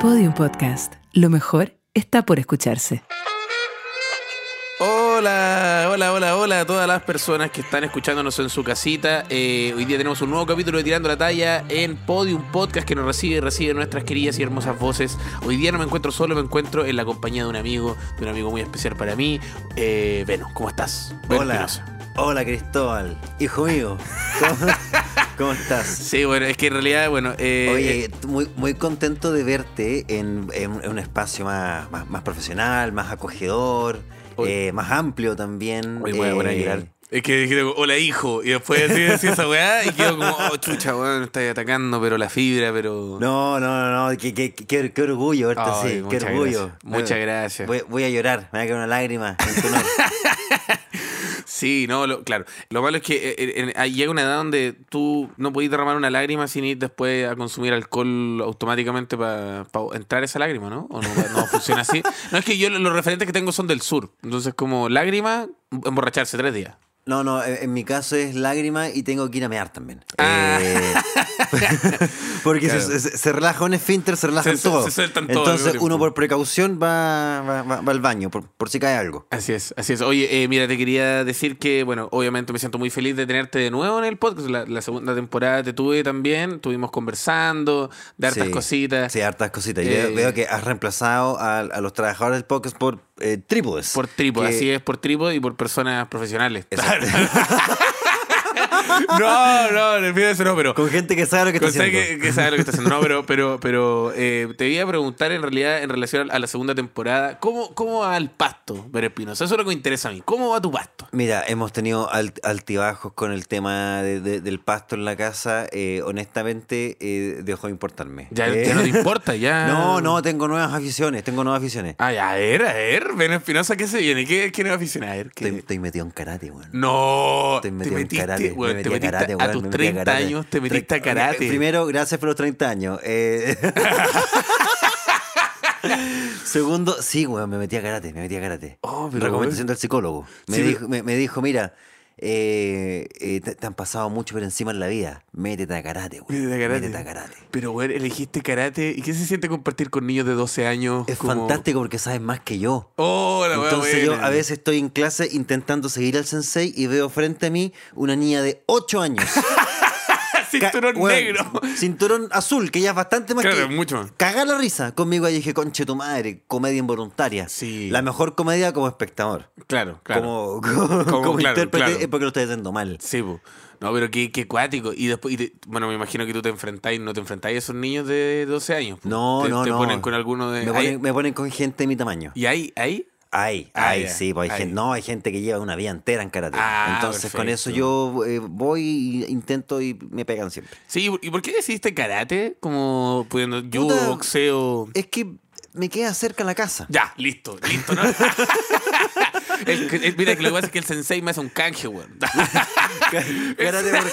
Podium Podcast. Lo mejor está por escucharse. Hola, hola, hola, hola a todas las personas que están escuchándonos en su casita. Eh, hoy día tenemos un nuevo capítulo de Tirando la Talla en Podium Podcast que nos recibe, recibe nuestras queridas y hermosas voces. Hoy día no me encuentro solo, me encuentro en la compañía de un amigo, de un amigo muy especial para mí. Eh, Veno, ¿cómo estás? Veno Hola. Hola Cristóbal, hijo mío. ¿Cómo, cómo estás? Sí, bueno, es que en realidad, bueno, eh, Oye, muy, muy contento de verte en, un espacio más, más, más profesional, más acogedor, Oye. eh, más amplio también. A poner a eh, llorar. Es que dije, hola hijo, y después decía esa weá y quedo como, oh chucha, weón, estáis atacando, pero la fibra, pero. No, no, no, no, qué, qué- qué- qué orgullo verte Ay, así, qué orgullo. gracias. Muchas gracias. Voy, voy a llorar, me va a caer una lágrima en tu honor. Sí, no, lo- claro. Lo malo es que eh, eh, llega una edad donde tú no podés derramar una lágrima sin ir después a consumir alcohol automáticamente para entrar esa lágrima, ¿no? ¿O no, no funciona así? No, es que yo lo- los referentes que tengo son del sur. Entonces, como lágrima, emborracharse tres días. No, no, en mi caso es lágrima y tengo que ir a mear también. Ah. Eh, porque Claro. se, se- se relaja un esfínter, se relajan Se- se- todo. se sueltan todo al Entonces uno por precaución va, va, va- va al baño, por, por si cae algo. Así es, así es. Oye, eh, mira, te quería decir que, bueno, obviamente me siento muy feliz de tenerte de nuevo en el podcast. La, la segunda temporada te tuve también, estuvimos conversando de hartas Sí, cositas. Sí, hartas cositas. Y Eh, veo, veo que has reemplazado a, a los trabajadores del podcast por eh, trípodes. Por trípode, Que- así es, por trípode y por personas profesionales. Exacto. that. no, no, no, eso no, pero. Con gente que sabe lo que está haciendo. que, que sabe lo que está haciendo. No, pero, pero, pero eh, te iba a preguntar en realidad en relación a la segunda temporada, ¿cómo, cómo va el pasto, Ver Espinosa? Eso es lo que me interesa a mí. ¿Cómo va tu pasto? Mira, hemos tenido alt- altibajos con el tema de- de- del pasto en la casa. eh, honestamente, eh, dejó de importarme. Ya, Eh, ya no te importa, ya. No, no, tengo nuevas aficiones, tengo nuevas aficiones. Ay, a ver, a ver, Ben Espinosa, ¿qué se viene? ¿Qué, qué nueva afición? A ver, ¿qué? Estoy, estoy metido en karate, weón. No, Estoy te metido en karate. weón, me te metí a metiste karate, a weón, tus metí a 30 karate. años, te metiste a karate. Primero, gracias por los 30 años. Eh, Segundo, sí, weón, me metí a karate, me metí a karate. Oh, pero, Recomendación del psicólogo. Me, Sí, dijo, me, me dijo, mira, eh, eh, te, te han pasado mucho por encima en la vida. Métete a karate, weón. Métete a karate. Métete a karate. Pero, güey, elegiste karate. ¿Y qué se siente compartir con niños de 12 años? Es como- fantástico porque sabes más que yo. Oh, la Entonces yo buena. a veces estoy en clase intentando seguir al sensei y veo frente a mí una niña de 8 años. Cinturón Ca- negro. Cinturón azul, que ya es bastante más Claro, que. mucho más. Cagar la risa. Conmigo y dije, conche tu madre, comedia involuntaria. Sí. La mejor comedia como espectador. Claro, claro. Como, como, como claro, intérprete claro. es porque lo estoy haciendo mal. Sí, po. No, pero qué, qué cuático. Y después, y te- bueno, me imagino que tú te enfrentáis, no te enfrentáis a esos niños de 12 años. po. No, te, no, te no. ponen con alguno de. Me ¿Hay- ponen, me ponen con gente de mi tamaño. ¿Y ahí? ¿Ahí? Ay, Ah, ay, ya. sí, pues hay Ay. gente, no, hay gente que lleva una vida entera en karate. Ah, Entonces con eso yo eh, voy, e intento y me pegan siempre. Sí, ¿y por qué decidiste karate? Como pudiendo judo, Puta. boxeo. Es que me queda cerca la casa. Ya, listo, listo, ¿no? El- el- mira, que lo que pasa es que el sensei me hace un canje, weón. Karate por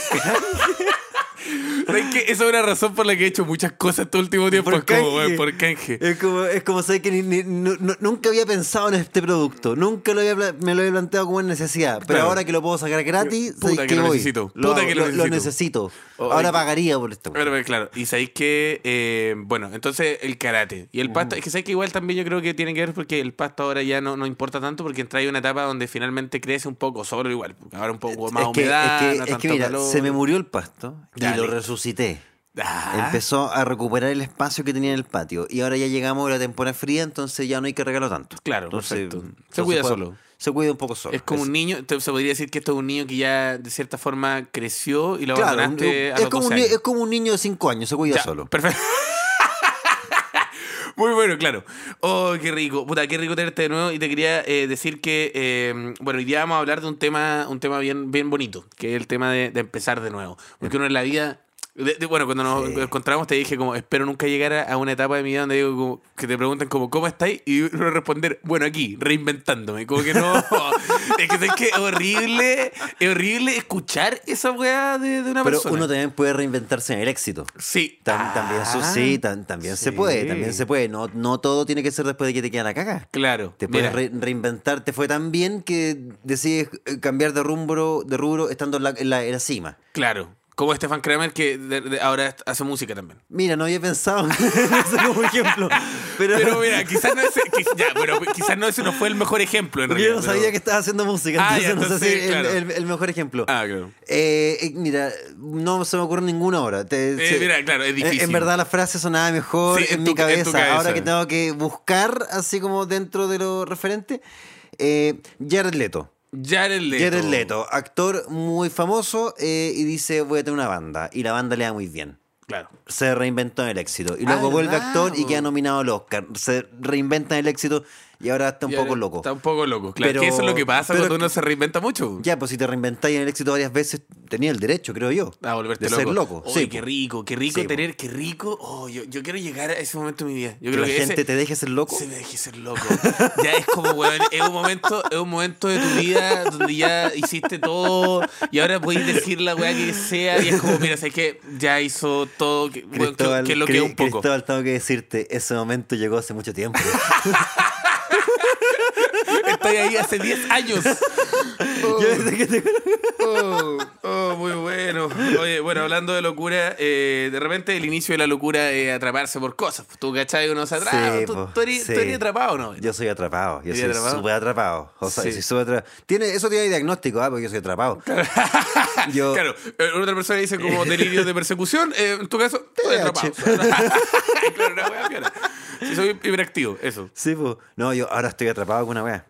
¿Sabes qué? Esa es una razón por la que he hecho muchas cosas este último tiempo. Por es como, canje. weón, por canje. Es como, es como saber que ni- ni- nunca había pensado en este producto. Nunca lo había, me lo había planteado como en necesidad. Pero Claro. ahora que lo puedo sacar gratis, Puta ¿sabes que lo voy? necesito. Puta que lo necesito. necesito. Oh, ahora pagaría por esto. Pero, pero, claro, y sabéis que, eh, bueno, entonces el karate y el pasto, es que sabéis que igual también yo creo que tiene que ver porque el pasto ahora ya no, no importa tanto porque entra en una etapa donde finalmente crece un poco solo igual, ahora un poco más es que, humedad, es que, no es tanto que mira, calor. se me murió el pasto Dale. lo resucité. Ah, Empezó a recuperar el espacio que tenía en el patio. Y ahora ya llegamos a la temporada fría, entonces ya no hay que regalarlo tanto. Claro, Entonces, perfecto. Se entonces cuida puede- solo. Se cuida un poco solo. Es como un niño, se podría decir que esto es un niño que ya de cierta forma creció y lo Claro, abandonaste a es, los como un, 12 ni- años. es como un niño de 5 años, se cuida Ya, solo. Perfecto. Muy bueno, claro. Oh, qué rico. Puta, qué rico tenerte de nuevo. Y te quería eh, decir que, eh, bueno, hoy día vamos a hablar de un tema, un tema bien, bien bonito, que es el tema de, de empezar de nuevo. Porque uno en la vida. De- de- bueno, cuando nos Sí. encontramos te dije como, espero nunca llegar a, a una etapa de mi vida donde digo como, que te preguntan como, ¿cómo estáis? Y uno responder, bueno, aquí, reinventándome. Como que no. es que es que horrible, es horrible escuchar esa weá de, de una Pero persona. uno también puede reinventarse en el éxito. Sí. Tam- también eso Ah, sí, tam- también se puede, también se puede. No, no todo tiene que ser después de que te queda la caga. Claro. Te puedes re- reinventar. Te fue tan bien que decides eh, cambiar de rumbo, de rubro estando en la, en la- en la cima. Claro, Como Stefan Kramer, que de- de- ahora hace música también. Mira, no había pensado en eso como ejemplo. Pero, Pero mira, quizás no ese, quiz- ya, pero quizás no ese no fue el mejor ejemplo en porque yo no realidad, sabía pero- que estaba haciendo música, Ah, entonces ya, no sé entonces, si el, claro. el- el mejor ejemplo. Ah, claro. Eh, eh, mira, no se me ocurre ninguna ahora. Te- Eh, mira, claro, es en- difícil. En verdad la frase sonaba mejor Sí, en, en mi tu- en cabeza. tu cabeza. Ahora que tengo que buscar, así como dentro de lo referente, eh, Jared Leto. Jared Leto. Jared Leto, actor muy famoso eh, y dice voy a tener una banda. Y la banda le da muy bien. Claro. Se reinventó en el éxito. Y Ah, luego vuelve ¿verdad, actor y queda nominado al Oscar. Se reinventa en el éxito y ahora está un Y poco loco. Está un poco loco. Claro, Pero- que eso es lo que pasa pero cuando uno se reinventa mucho. Ya, pues si te reinventáis en el éxito varias veces, tenía el derecho, creo yo. A volverte de loco. ser loco. Oye, sí, qué po. rico, qué rico Sí, po. tener, qué rico. Oh, yo, yo quiero llegar a ese momento de mi vida. Yo Que creo la que gente ese, te deje ser loco. se me deje ser loco. Ya es como, weón, es un momento, es un momento de tu vida donde ya hiciste todo y ahora puedes decir la weá que sea y es como, mira, sé que ya hizo todo, que, weón, que- Cristóbal, que, lo que un poco. Cristóbal, tengo que decirte, ese momento llegó hace mucho tiempo. Estoy ahí hace 10 años. Yo desde que te- Oh, oh, muy bueno. Oye, bueno, hablando de locura, eh, de repente el inicio de la locura es atraparse por cosas. Tú, ¿cachai? Uno se atrapa. Sí, ¿Tú, tú eres, sí. tú eres atrapado, ¿no? Yo soy atrapado, yo ¿Eres soy atrapado? súper atrapado. O sea, Sí. soy súper atra- Tiene, eso tiene diagnóstico, ¿ah? porque yo soy atrapado. Yo, Claro, eh, otra persona dice como delirio de persecución. eh, en tu caso, estoy atrapado. claro, una wea. Sí, soy hiperactivo, eso. Sí, pues. No, yo ahora estoy atrapado con una weá.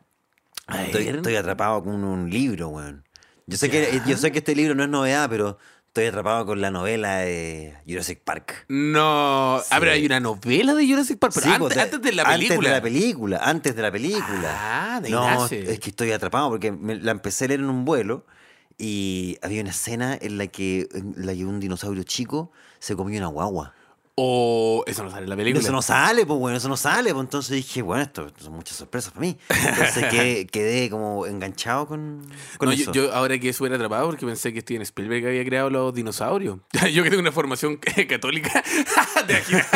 Estoy, atrapado con un libro, weón. Yo sé, que, yo sé que este libro no es novedad, pero estoy atrapado con la novela de Jurassic Park. No. A ver, hay una novela de Jurassic Park, pero Sí, antes, pues, antes de la película. Antes de la película, antes de la película. Ah, de No, es que estoy atrapado porque me- la empecé a leer en un vuelo y había una escena en la que, en la que un dinosaurio chico se comió una guagua. O eso no sale en la película. Eso no sale, pues bueno, eso no sale. Pues entonces dije, bueno, esto, esto son muchas sorpresas para mí. Entonces quedé, quedé como enganchado con, con No, eso. yo, yo ahora quedé súper atrapado porque pensé que Steven Spielberg había creado los dinosaurios. yo que tengo una formación católica, ¿te imaginas?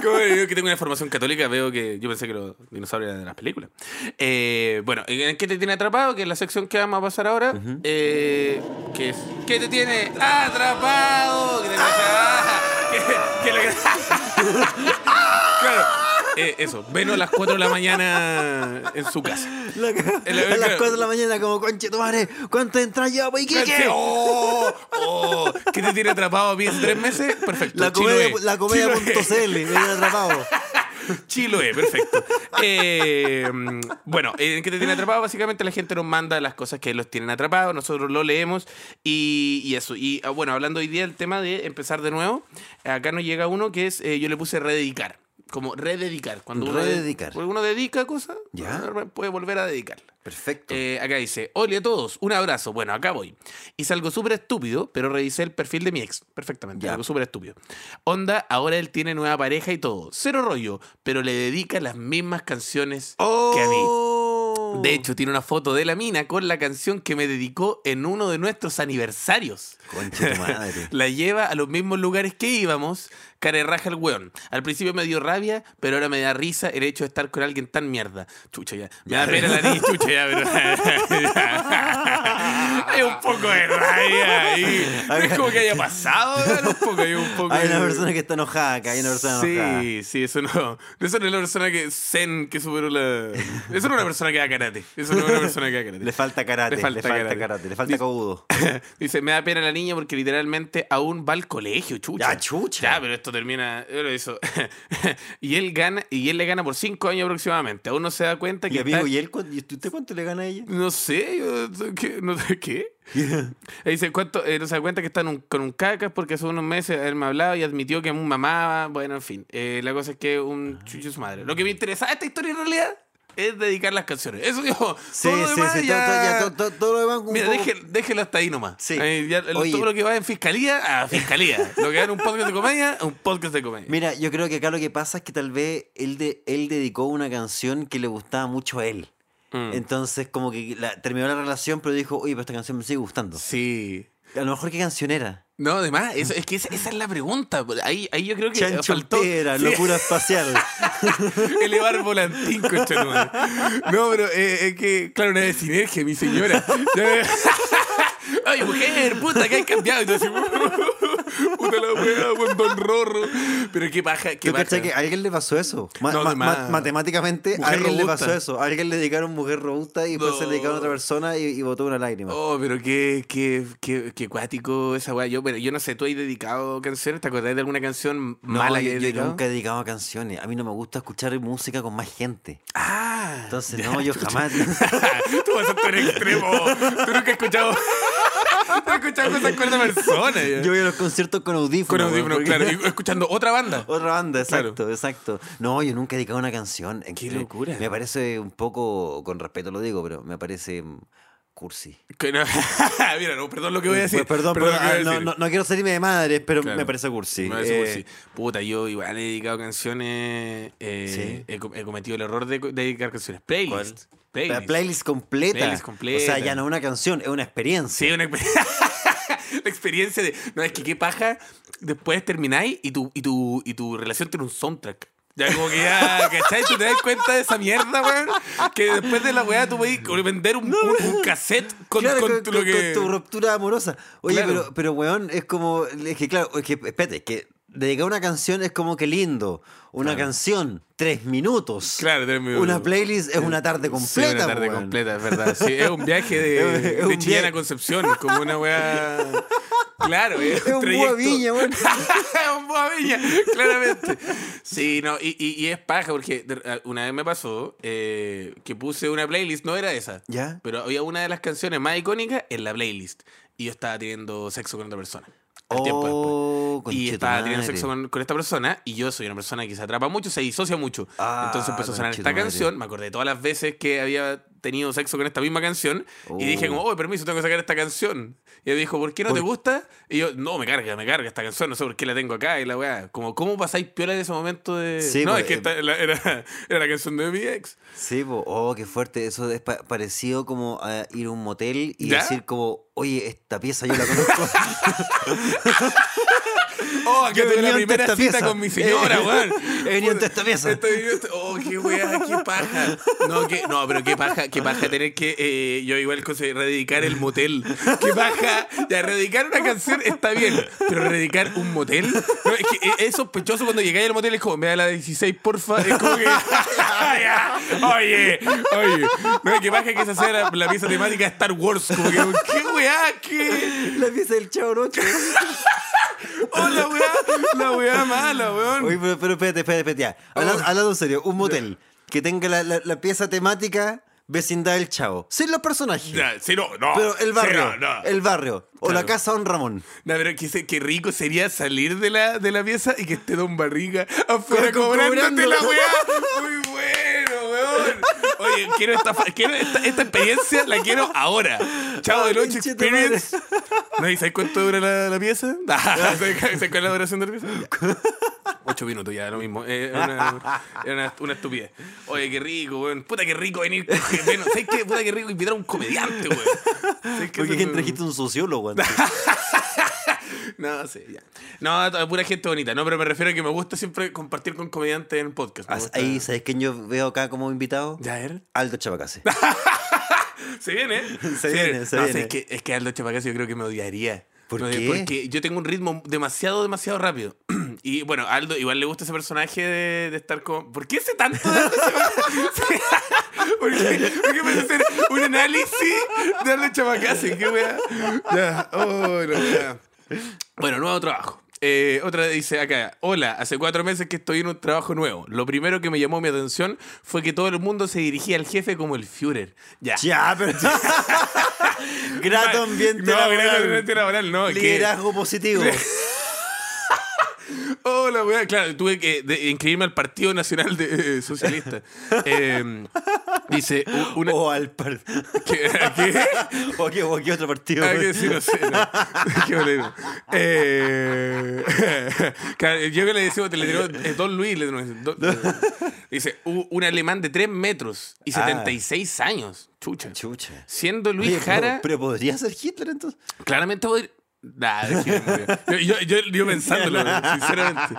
Como yo que tengo una formación católica, veo que yo pensé que los dinosaurios eran de las películas. Eh, bueno, ¿en qué te tiene atrapado? Que es la sección que vamos a pasar ahora. eh, que es ¿Qué te tiene atrapado? Que te que- que lo que- Claro. eh, eso, Veno a las 4 de la mañana en su casa. La ca- El- a las claro. 4 de la mañana, como, conche tu madre, ¿cuánto entra yo, pues, ¿qué, qué? ¡Oh! ¡Oh! ¿Qué te tiene atrapado a mí en tres meses? Perfecto. La comedia.cl, me viene atrapado. Chiloé, perfecto. Eh, bueno, ¿en qué te tiene atrapado? Básicamente la gente nos manda las cosas que los tienen atrapados, nosotros lo leemos y, y eso. Y ah, bueno, hablando hoy día del tema de empezar de nuevo, acá nos llega uno que es, eh, yo le puse rededicar. Como rededicar. Cuando uno, de- Rededicar. cuando uno dedica cosas, Ya. puede volver a dedicarla. Perfecto. Eh, acá dice, hola a todos, un abrazo. Bueno, acá voy. Hice algo súper estúpido, pero revisé el perfil de mi ex. Perfectamente, Ya. algo súper estúpido. Onda, ahora él tiene nueva pareja y todo. Cero rollo, pero le dedica las mismas canciones que a mí. De hecho, tiene una foto de la mina con la canción que me dedicó en uno de nuestros aniversarios. Conche tu madre. La lleva a los mismos lugares que íbamos, care raja el weón. Al principio me dio rabia, pero ahora me da risa el hecho de estar con alguien tan mierda. Chucha ya. Me da pena la niña, chucha ya, pero. hay un poco de rabia ahí. No es como que haya pasado, ¿no? un poco, hay un poco. Hay una persona que está enojada acá, hay una persona enojada. Sí, sí, eso no. Eso no es la persona que Zen que superó la. Eso no es una persona que da karate. Eso no es una persona que da karate. Le falta karate, Le le falta karate. karate. le falta Dice- cobudo. Dice, me da pena la niña porque literalmente aún va al colegio, chucha. Ya, chucha. Ya, pero esto termina. eso. y él gana, y él le gana por cinco años aproximadamente. Aún no se da cuenta que. Y amigo, está- ¿y él y usted cuánto le gana a ella? No sé, yo, ¿qué? No sé qué. Ahí dice, ¿cuánto? eh, no se da cuenta que está en un- con un cacas porque hace unos meses él me hablaba y admitió que un mamá. Bueno, en fin. Eh, la cosa es que un chucho es su madre. Lo que me interesa de esta historia en realidad es dedicar las canciones. Eso digo. Sí, todo lo sí, demás sí, ya- todo, todo- todo, lo demás un Mira, poco- déjelo hasta ahí nomás. Sí. Ahí ya, el- Oye. todo lo que va en fiscalía, a fiscalía. lo que va en un podcast de comedia, a un podcast de comedia. Mira, yo creo que acá lo que pasa es que tal vez él, de, él dedicó una canción que le gustaba mucho a él. Mm. Entonces, como que la- terminó la relación, pero dijo, oye, pero esta canción me sigue gustando. Sí. A lo mejor, ¿qué canción era? No, además, eso, es que esa, esa es la pregunta. Ahí, ahí yo creo que Chancho faltó. Sí. locura espacial. Elevar volantín, concha. No, pero eh, es que, claro, una de sinergia, mi señora. Ay, mujer, puta, que hay cambiado. Así, Puta la weá, weón, Don Rorro. Pero qué paja, qué ¿Tú paja. que a alguien le pasó eso? Ma- No, ma- ma- matemáticamente, a alguien le pasó eso. A alguien le dedicaron mujer robusta y después se le dedicaron a otra No. persona y, y botó una lágrima. Oh, pero qué, qué, qué, qué cuático esa weá. Yo, pero yo no sé, ¿tú has dedicado canciones? ¿Te acordás de alguna canción No, mala yo, que yo dedicado? nunca he dedicado canciones. A mí no me gusta escuchar música con más gente. Ah. Entonces, no, yo jamás. Tú vas a estar extremo. Tú nunca has escuchado. Escuchado cosas con otra persona. ya. yo voy a los conciertos con audífonos. Con audífonos, porque- claro. Y escuchando otra banda. Otra banda, Claro. exacto, exacto. No, yo nunca he dedicado una canción. Qué Eh, locura. Me parece un poco, con respeto lo digo, pero me parece cursi. Que no- Mira, no, perdón lo que voy a decir. Pues, perdón, Perdón a ah, no, no, no quiero salirme de madre, pero Claro. me parece cursi. Me parece Eh, cursi. Puta, yo igual he dedicado canciones. eh, he, co- he cometido el error de, de dedicar canciones. Playlist. La Playlist. playlist completa. Playlist completa. O sea, ya no es una canción, es una experiencia. Sí, una exper- la experiencia de. No, es que qué paja. Después termináis y tu, y, tu, y tu relación tiene un soundtrack. Ya como que ya, ¿cachai? Tú te das cuenta de esa mierda, weón. Que después de la weá tú puedes vender un, un, un cassette con, Claro, con con, tu- lo que. con tu ruptura amorosa. Oye, Claro. pero, pero weón, es como. Es que claro, es que, espérate, es que dedicar una canción es como que lindo. Una Claro. canción, tres minutos. Claro, tres minutos. Una playlist es una tarde Sí, completa. una tarde completa, es verdad. Sí, es un viaje de, Es- es de un Chillán a Concepción, como una weá. Claro, es, Es un trayecto. Boa Viña, weón. es un Boa Viña, claramente. Sí, no, y, y, y es paja, porque una vez me pasó eh, que puse una playlist, no era esa, ¿Ya? pero había una de las canciones más icónicas en la playlist. Y yo estaba teniendo sexo con otra persona. Al tiempo después. Oh, Y estaba teniendo sexo con, con esta persona y yo soy una persona que se atrapa mucho, se disocia mucho. Ah, Entonces empezó a sonar esta canción, me acordé de todas las veces que había tenido sexo con esta misma canción y dije Oh. como, oh, permiso, tengo que sacar esta canción. Y él dijo, ¿por qué no te ¿Por- gusta? Y yo, no, me carga, me carga esta canción, no sé por qué la tengo acá y la weá. Como, ¿cómo pasáis piola en ese momento de...? Sí, no, pues, es que esta- la- era, era la canción de mi ex. Sí, po. oh, qué fuerte. Eso es pa- parecido como a ir a un motel y ¿Ya? decir como, oye, esta pieza yo la conozco. Oh, tuve venía la primera cita pieza. con mi señora, Eh, weón. he venido ante esta pieza. Esta- esta- Oh, qué weá, qué paja. No, qué- no, pero qué paja, qué paja tener que. eh, yo igual conseguí rededicar el motel. Qué paja. Ya, rededicar una canción está bien, pero rededicar un motel. No, es que es, sospechoso cuando llegáis al motel, es como, me da la 16, porfa. Es como que. Oye, oye. No, qué paja que esa sea la, la pieza temática de Star Wars. Como que, qué weá, qué. la pieza del Chavo Rocho. Oh, la weá, la weá mala, weón. Oye, pero, pero espérate, espérate, espérate. ya. Oh. Hablando, hablando en serio, un motel que tenga la, la- la pieza temática vecindad del Chavo. Sin los personajes. Sí, no, no. Pero el barrio, no, no. el barrio. O la casa Don Ramón. No, pero qué, qué rico sería salir de la, de la pieza y que esté Don Barriga afuera Co- co- cobrándote cobrando. la weá. Muy bueno, weón. Oye, quiero esta, quiero esta, esta experiencia, la quiero ahora. Chavo del 8 Conchete Experience. ¿No? ¿Y sabes cuánto dura la, la pieza? ¿Sabes cuál es la duración de la pieza? Ya. Ocho minutos ya, lo mismo. Eh, Era una, era una, una estupidez. Oye, qué rico, weón. Puta, qué rico venir. Bueno, ¿sabes qué? Puta, qué rico invitar a un comediante, weón. ¿Sabes qué? Porque Eso- ¿quién trajiste un sociólogo antes? No, sí, ya. No, pura gente bonita. No, pero me refiero a que me gusta siempre compartir con comediantes en el podcast. Ah, Ahí, ¿sabes quién yo veo acá como invitado? Ya, a ver. Aldo Chabacase. Se viene. Se viene, se no, viene. es, que, es que Aldo Chapacasi yo creo que me odiaría. ¿Por Me qué? Porque yo tengo un ritmo demasiado, demasiado rápido. Y bueno, a Aldo igual le gusta ese personaje de, de estar como. ¿Por qué sé tanto de Aldo Chapacasi? ¿Por qué, ¿Por qué puede hacer un análisis de Aldo Chapacasi? ¿Qué wea? Ya, oh, no, ya. Bueno, nuevo trabajo. Eh, otra dice acá, hola, hace cuatro meses que estoy en un trabajo nuevo. Lo primero que me llamó mi atención fue que todo el mundo se dirigía al jefe como el Führer. Ya. ya, pero. Grato ambiente no, laboral. grato ambiente laboral, no. que- Liderazgo positivo. Oh, la weá, claro, tuve que de- inscribirme al Partido Nacional de, eh, Socialista. Eh, dice, una... O al par... ¿Qué? ¿Qué? o, a qué, o a qué otro partido. Ah, que sí, no sé. No. Qué bolero. Eh, claro, yo que le decía, te le tiró eh, Don Luis. le- Don- dice, un alemán de 3 metros y Ah. 76 años. Chucha. Chucha. Siendo Luis Oye, pero- Jara, Pero, podría ser Hitler entonces. claramente podría. Nah, es que, yo, yo, yo, yo pensándolo, sinceramente.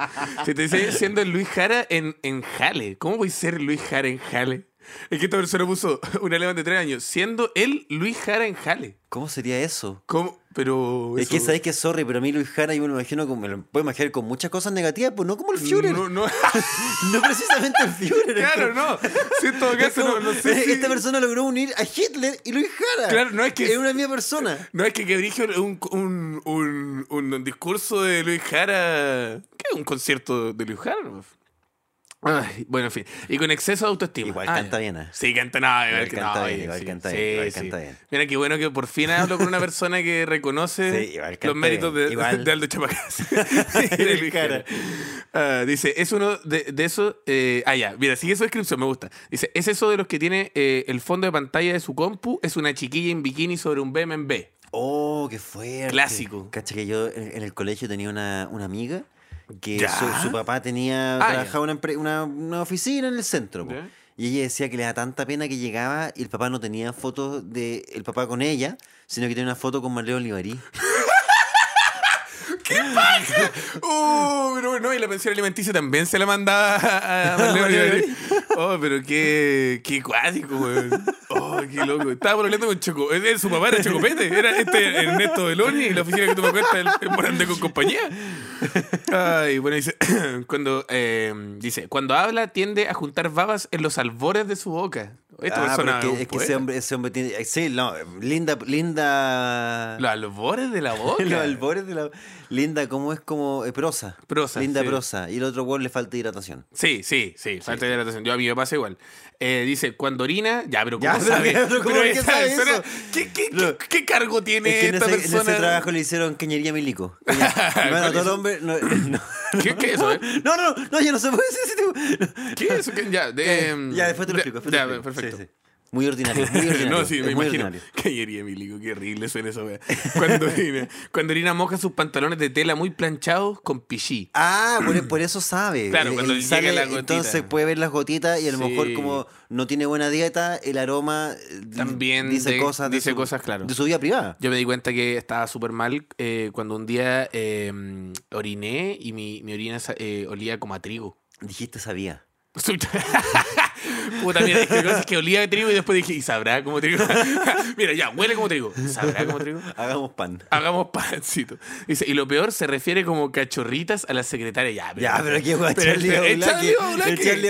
Si te dice siendo Luis Jara en, en Jale. ¿Cómo voy a ser Luis Jara en Jale? Es que esta persona puso un alemán de 3 años, siendo él Luis Jara en Jale. ¿Cómo sería eso? ¿Cómo? Pero. Es que eso- sabéis que sorry, pero a mí Luis Jara yo me lo imagino como, me lo puedo imaginar con muchas cosas negativas, pues no como el Führer. No, No, no. precisamente el Führer. claro, como- no. Si en todo es caso, no, como, no sé. eh, si- Esta persona logró unir a Hitler y Luis Jara. Claro, no es que- Es una misma persona. No es que Quebrigio un, un, un, un discurso de Luis Jara. ¿Qué un concierto de Luis Jara? Ay, bueno, en fin. Y con exceso de autoestima. Igual Ah, canta bien, ¿eh? Sí, canta nada. Igual, canta bien, igual canta bien, igual sí. canta bien. Mira, qué bueno que por fin hablo con una persona que reconoce Sí, los méritos de, Igual. de Aldo Chapacas. Jara. Ah, dice, es uno de, de esos... eh, ah, ya, mira, sigue su descripción, me gusta. Dice, es eso de los que tiene eh, el fondo de pantalla de su compu, es una chiquilla en bikini sobre un BMW. Oh, qué fuerte. Clásico. Cacha que yo en, en el colegio tenía una, una amiga que su, su papá tenía Ah, trabajaba una, una, una oficina en el centro. Y ella decía que le da tanta pena que llegaba y el papá no tenía fotos de el papá con ella, sino que tenía una foto con Marleo Olivarí. ¡Oh! Pero bueno, y la pensión alimenticia también se la mandaba a Marlene. Oh, pero qué, qué cuático, weón. Oh, qué loco. Estaba pololeando con Choco. eh, eh, Su papá era Chocopete. Era este Ernesto Beloni y la oficina que tú me cuentas el Morandé con compañía. Ay, bueno, dice. Cuando, eh, dice, cuando habla tiende a juntar babas en los albores de su boca. Esta Ah, es que, es que ese hombre, ese hombre tiene. Sí, no, linda, linda. Los albores de la boca. Los albores de la. Linda, como es como eh, prosa. Prosa, Linda sí. prosa. Y el otro weón le falta hidratación. Sí, sí, sí, falta de hidratación. Yo a mí me pasa igual. Eh, dice, cuando orina, ya, pero ¿cómo Ya, sabe? ¿qué- pero cómo Pero es que esta sabe persona- eso? ¿qué, qué, No. qué- qué cargo tiene Es que en esta ese, en persona? ese trabajo le hicieron cañería milico. Bueno, todo hombre. No, no. ¿Qué, es eso, eh? No, no, no, ya no se puede decir ese tipo. ¿Qué es eso? Ya, de, ya, después te lo explico. te ya, explico. perfecto. Sí, sí. Muy ordinario, muy ordinario. no, sí, me imagino. milico, qué horrible suena eso, wea. Cuando orina, cuando orina moja sus pantalones de tela muy planchados con pichí. Ah, por, por eso sabe. Claro, cuando sale, la gotita. Entonces puede ver las gotitas y a lo Sí. mejor como no tiene buena dieta, el aroma eh, También dice de- cosas de dice su- cosas, claro. de su vida privada. Yo me di cuenta que estaba súper mal eh, cuando un día eh, oriné y mi, mi orina eh, olía como a trigo. Dijiste sabía. Puta, mira, es que cosas que olía de trigo y después dije, ¿y sabrá como trigo? mira, ya, huele como trigo. ¿Sabrá como trigo? Hagamos pan. Hagamos pancito. Dice, y lo peor se refiere como cachorritas a la secretaria. Ya, Ya, pero qué guay, pero Charlie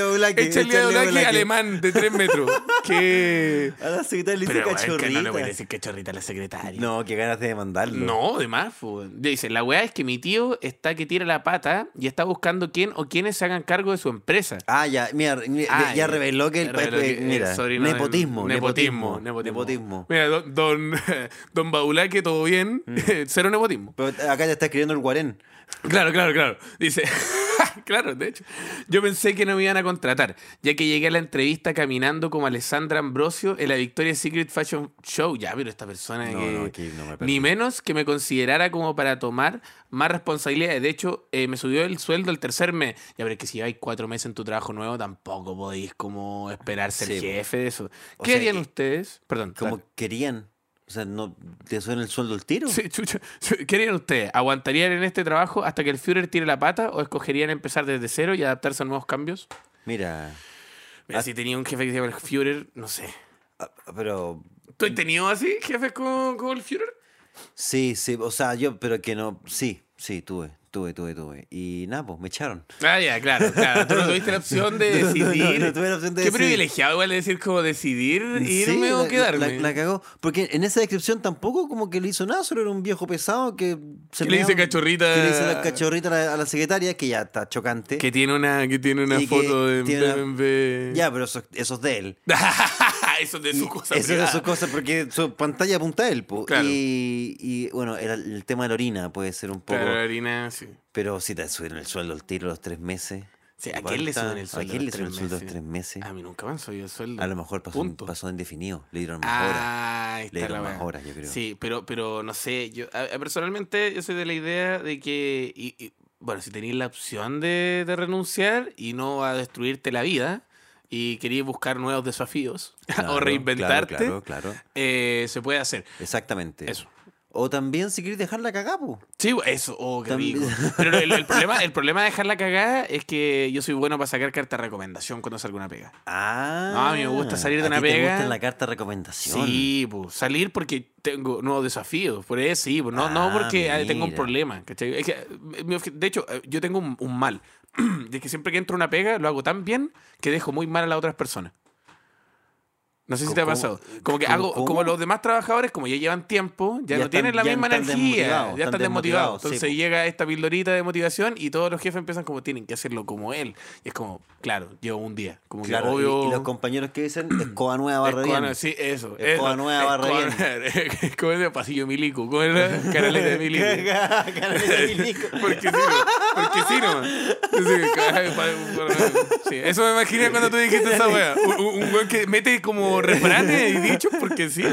Oblake, Charlie Oblake. alemán de 3 metros. que... A la secretaria le dice Pero bueno, es cachorrita. que no le voy a decir cachorrita a la secretaria. No, qué ganas de demandarlo. No, de más. Dice, la weá es que mi tío está que tira la pata y está buscando quién o quiénes se hagan cargo de su empresa. Ah, ya, mira, mira, Ah, ya ya. Reveló que el Reveló que, mira, sobrino de- nepotismo, nepotismo, nepotismo, nepotismo. Mira, don, don, don Baulaque, todo bien, Mm. cero nepotismo. Pero acá ya está escribiendo el guarén. Claro, claro, claro. Dice, claro, de hecho. Yo pensé que no me iban a contratar, ya que llegué a la entrevista caminando como Alessandra Ambrosio en la Victoria's Secret Fashion Show. Ya, pero esta persona No, que... no, aquí no me ni menos que me considerara como para tomar más responsabilidades. De hecho, eh, me subió el sueldo el tercer mes. Ya, pero es que si lleváis cuatro meses en tu trabajo nuevo, tampoco podéis como esperar ser Sí, jefe de eso. ¿Qué harían y- ustedes? Perdón. Como querían. O sea, ¿no te suena el sueldo el tiro? Sí, chucha. ¿Qué harían ustedes? ¿Aguantarían en este trabajo hasta que el Führer tire la pata o escogerían empezar desde cero y adaptarse a nuevos cambios? Mira, Mira, Ah. si tenía un jefe que se llama el Führer, no sé. ah, pero ¿Tú has tenido así jefes con, con el Führer? sí, sí, o sea, yo, pero que no, sí, sí, tuve, tuve, tuve, tuve. Y nada, pues me echaron. Ah, ya, claro, claro. Tú no tuviste la opción de No, no, no, decidir. no tuve la opción de Qué decidir. privilegiado igual de decir como decidir Sí, irme o la- quedarme. La, la cagó. Porque en esa descripción tampoco como que le hizo nada, solo era un viejo pesado que se le dice cachorrita- Que le dice la cachorrita a la, a la secretaria, que ya está chocante. Que tiene una, que tiene una Y foto de tiene una-. Ya, pero eso, eso es de él. Eso es de su cosa Eso es de su cosa, porque su pantalla apunta a él. po. Claro. Y, y, bueno, era el tema de la orina puede ser un poco. Claro, la harina, sí. Pero si te suben el sueldo al tiro los tres meses. Sí, ¿A quién le suben el sueldo? ¿A quién le suben el sueldo los tres meses? A mí nunca me han subido el sueldo. A lo mejor pasó, Punto. pasó indefinido. Le dieron más horas. Ah, ahí Le dieron más horas, yo creo. Sí, pero, pero no sé, yo a- a- personalmente yo soy de la idea de que, y- y, bueno, si tenéis la opción de, de renunciar y no va a destruirte la vida y queréis buscar nuevos desafíos Claro, o reinventarte, Claro, claro, eh, se puede hacer. Exactamente. Eso. O también si querés dejarla cagada, po. Sí, eso, oh, qué rico. Pero el, el problema, el problema de dejarla cagada es que yo soy bueno para sacar carta de recomendación cuando salgo una pega. Ah. No, a mí me gusta salir de ¿a una ti te pega. gusta la carta de recomendación. Sí, pues, salir porque tengo nuevos desafíos. Por eso sí, pues, no, no Ah, porque ah, tengo un mira. problema. ¿cachai? Es que, eh, de hecho, eh, yo tengo un, un mal. de que siempre que entro una pega lo hago tan bien que dejo muy mal a las otras personas. No sé si te ha ¿Cómo- pasado. Como que cómo- hago, como los demás trabajadores, como ya llevan tiempo, ya, Ya no tienen la están- misma energía, ya están están desmotivados. sí, Entonces llega esta pildorita de motivación y todos los jefes empiezan como tienen que hacerlo como él. Y es como, claro, llevo un día. Como que Claro, y- obvio. y, los compañeros que dicen, escoba nueva barra Escoba, bien. sí, eso. Escoba eso. nueva, barra Escoba- ¿Cómo es el pasillo milico? ¿Cómo era? Canaleta de milico. Canaleta de milico. Porque sí. Porque sí, no. Sí, Eso me imaginé cuando tú dijiste esa wea. Un, un- un weón que mete como refranes y dichos porque sí.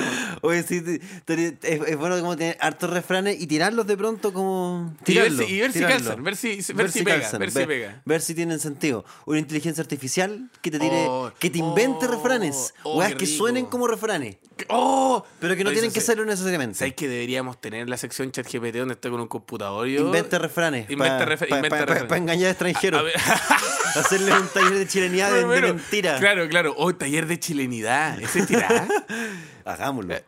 Oye, sí, es, es bueno como tener hartos refranes y tirarlos de pronto como... Tirarlo, si- y ver si tirarlo. calzan, ver si- ver si pega, ver si pega. ver si tienen sentido. Una inteligencia artificial que te tire, Oh, que te invente oh, refranes. oh, qué que suenen como refranes. ¡Oh! Pero que no Oye, tienen que ¿sabes- serlo necesariamente. ¿Sabes que deberíamos tener la sección ChatGPT donde está con un computador? Yo... Inventa refranes. Inventa Para refranes. engañar a extranjeros. A Hacerle un taller de chilenidad de, de Bueno, mentira. Claro, claro. Oh, taller de chilenidad. ¿Ese tirá? Hagámoslo. Eh,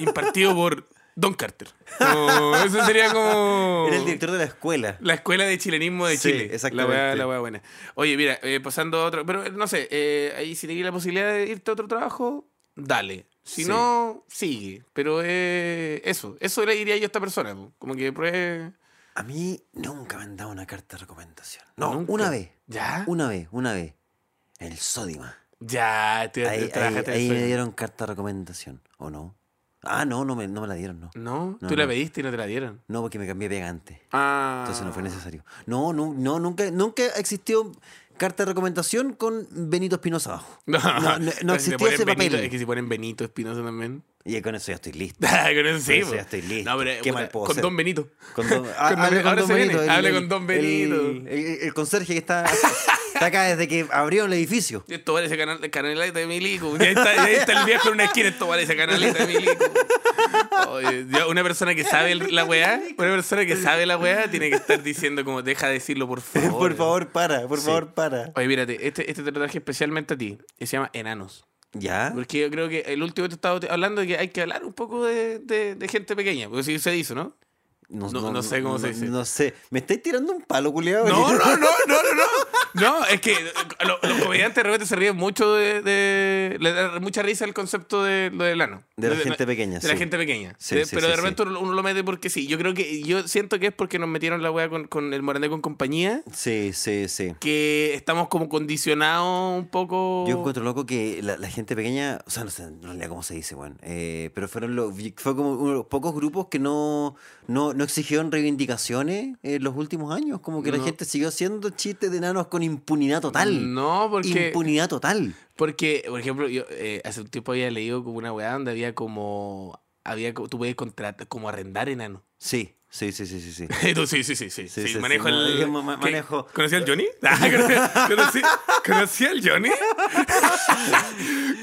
impartido por Don Carter. Como- eso sería como. Era el director de la escuela. La escuela de chilenismo de Sí, Chile. exactamente. La weá buena. Oye, mira, eh, pasando a otro. Pero eh, no sé, eh, ahí si te la posibilidad de irte a otro trabajo, dale. Si Sí. no, sigue. Pero eh, eso, eso le diría yo a esta persona. Como que pruebe. A mí nunca me han dado una carta de recomendación. No, Nunca. una vez. ¿Ya? Una vez, una vez. El Sodima. Ya, te, Ahí, te ahí- me dieron carta de recomendación, ¿o no? Ah, no, no me, no me la dieron, no. No, No, tú la pediste y no te la dieron. No, porque me cambié pegante. Ah. Entonces no fue necesario. No, no, no, nunca, nunca existió carta de recomendación con Benito Espinosa abajo. No, no, no Pero si le existió ese Benito- papel. Es que si ponen Benito Espinosa también. Y con eso ya estoy listo. con eso sí, eso po. ya estoy listo. No, pero, ¿Qué mal puedo con hacer? Don Benito. Con don, ah, Con hable con don Benito. el- hable el- con don el- Benito. El, el conserje que está, está acá desde que abrió el edificio. Esto parece canal, canaleta de Milico. Ya está, ya está el viejo en una esquina. Esto parece canaleta de Milico. Oye, una persona que sabe el- la weá, una persona que sabe la weá, tiene que estar diciendo como, deja de decirlo, por favor. Por favor, para, por Sí. favor, para. Oye, mírate, este, este te lo traje especialmente a ti. Que se llama Enanos. ¿Ya? Porque yo creo que el último te estaba hablando de que hay que hablar un poco de, de- de gente pequeña. Porque sí se dice, ¿no? No- no sé cómo se dice. No sé. ¿Me estáis tirando un palo, culiado? No, no, no, no, no, no. No, es que lo- los comediantes de repente se ríen mucho de, de- Le da mucha risa el concepto de lo del ano. De la gente pequeña, De la sí. gente pequeña. Sí, De- sí, pero de repente uno, lo mete porque sí. Yo creo que. Yo siento que es porque nos metieron la weá con, con el Morandé con compañía. Sí, sí, sí. Que estamos como condicionados un poco. Yo encuentro loco que la, la gente pequeña, o sea, no sé en realidad cómo se dice, weón. eh, pero fueron los, fue como uno de los pocos grupos que no, no, no exigieron reivindicaciones en los últimos años. Como que la gente siguió haciendo chistes de enanos con impunidad total. No, porque. Impunidad total. Porque, por ejemplo, yo eh, hace un tiempo había leído como una weá donde había como. Había, tú puedes contratar, como arrendar enano. Sí, sí, sí, sí, sí. sí. Tú, sí, sí, sí, sí, Sí, sí, manejo sí, el. manejo- ¿Conocí al Johnny? Ah, conocí, conocí, al Johnny.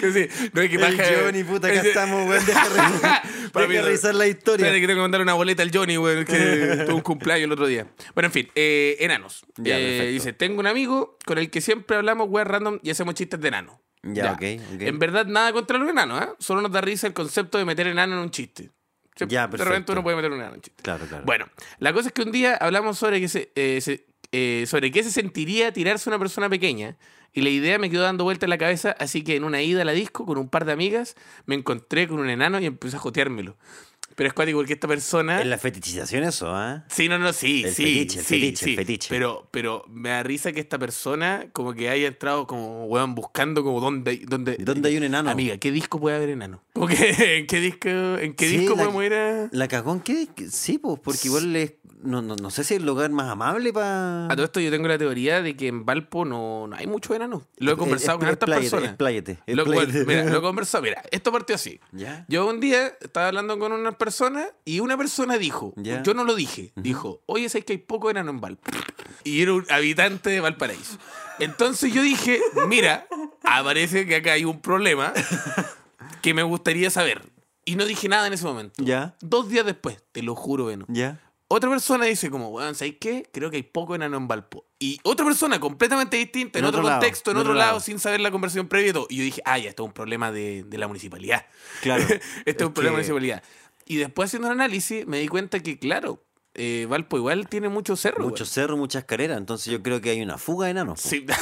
sí, no hay que El baja- Johnny, puta, acá estamos, weón. Deja, re- revisar la historia. Espérate que mandar una boleta al Johnny, güey, que tuvo un cumpleaños el otro día. Bueno, en fin, eh, enanos. Ya, Eh, dice, tengo un amigo con el que siempre hablamos weas random y hacemos chistes de enano. Ya, ok, ok. En verdad, nada contra los enanos, ¿eh? Solo nos da risa el concepto de meter enano en un chiste. Se- Ya, de repente uno puede meter un enano en un chiste. Claro, claro. Bueno, la cosa es que un día hablamos sobre que se, eh, se- eh, sobre qué se sentiría tirarse una persona pequeña y la idea me quedó dando vuelta en la cabeza, así que en una ida a la disco con un par de amigas me encontré con un enano y empecé a joteármelo. Pero es cuático porque esta persona... Es la fetichización eso, ¿ah? Sí, no, no, sí, El sí, fetiche, el sí, fetiche, el sí. fetiche. Pero, pero me da risa que esta persona como que haya entrado como, weón, buscando como dónde, dónde... ¿Dónde hay un enano? Amiga, ¿qué disco puede haber enano? Como que, ¿en qué disco, en qué Sí, disco la- podemos ir a...? La cagón que sí, pues, porque igual es, no, no, no sé si es el lugar más amable para. A todo esto yo tengo la teoría de que en Valpo no, no hay mucho enano. Lo he conversado con hartas personas. Expláyete, Lo, mira, lo he conversado. Mira, esto partió así. ¿Ya? Yo un día estaba hablando con una persona y una persona dijo, Ya. yo no lo dije, dijo, oye, sabes que hay poco enano en Valpo. Y era un habitante de Valparaíso. Entonces yo dije, mira, aparece que acá hay un problema que me gustaría saber. Y no dije nada en ese momento. Ya. Dos días después, te lo juro, Beno. ¿Ya? Otra persona dice como, weón, ¿sabes qué? Creo que hay poco enano en Valpo. Y otra persona completamente distinta, en, En otro, otro lado, contexto, en en otro, otro lado, lado. sin saber la conversación previa y todo. Y yo dije, ah, ya, esto es un problema de, de la municipalidad. Claro. este es un Es problema de municipalidad. Y después haciendo un análisis, me di cuenta que, claro, eh, Valpo igual tiene muchos cerros. Muchos cerros, muchas escaleras. Entonces yo creo que hay una fuga de enanos. po. Sí.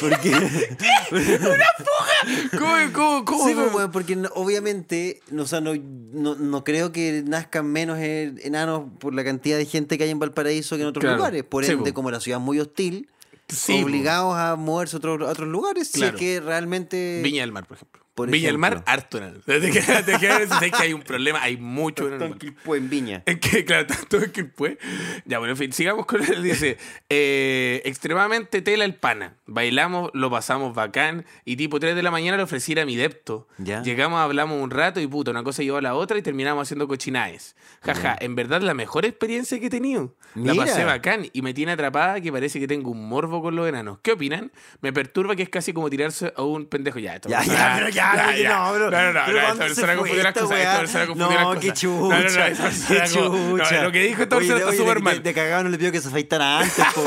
Porque, ¿Cómo, cómo, cómo? sí, pues, weón, porque no- obviamente, no, o sea, no, no, creo que nazcan menos eh, enanos por la cantidad de gente que hay en Valparaíso que en otros Claro. lugares. Por ende, como la ciudad es muy hostil, Sí, po. obligados a moverse a otros, a otros lugares. Claro. Si es que realmente. Viña del Mar, por ejemplo. Por Viña del Mar, harto te quedas- sabes que hay un problema, hay mucho en. Quilpué en Viña. En que, claro, tanto es que fue. Ya, bueno, en fin, sigamos con él. Dice: eh, extremadamente tela el pana. Bailamos, lo pasamos bacán. Y tipo 3 de la mañana le ofrecí a mi depto. Ya. Llegamos, hablamos un rato y puta, una cosa llevó a la otra y terminamos haciendo cochinaes. Jaja, en verdad la mejor experiencia que he tenido. La pasé bacán y me tiene atrapada que parece que tengo un morbo con los enanos. ¿Qué opinan? Me perturba que es casi como tirarse a un pendejo. Ya, esto Ya, ya, pero ya, pero que no, bro. No, no, no, no, ¿cuándo esta se persona fue confundió las cosas. Persona confundió No, las qué cosas. No, no, no, chucha, qué no, chucha. Lo que dijo persona está súper mal. De, cagado no le pido que se afeitara antes, po.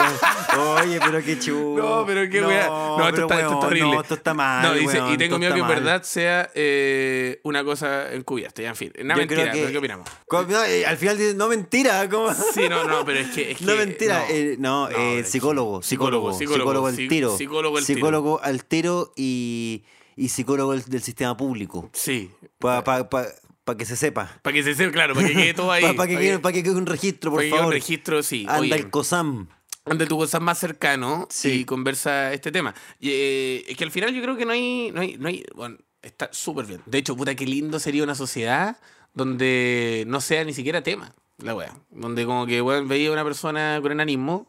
Oye, pero qué chulo. No, pero qué weá. No, esto, está, esto está horrible. No, esto está mal. No, dice, y tengo esto miedo que en verdad sea eh, una cosa encubierta. Ya, en fin. Una mentira, ¿qué opinamos? Eh, al final dice, no mentira. Sí, no, no, pero es que. No, mentira. no. eh, psicólogo, psicólogo, psicólogo, al tiro. Psicólogo al tiro. Psicólogo al tiro y, y psicólogo del, del sistema público. Sí. Para pa, pa, pa que se sepa. Para que se sepa, claro, para que quede todo ahí. Para que, quede- pa' que quede un registro, por que quede un favor. registro, sí. Anda Oye, el COSAM. ante tu cosa más cercano Sí. y conversa este tema. Y, eh, es que al final yo creo que no hay, no hay, no hay, bueno, está súper bien. De hecho, puta, qué lindo sería una sociedad donde no sea ni siquiera tema la wea. Donde como que weón, veía una persona con enanismo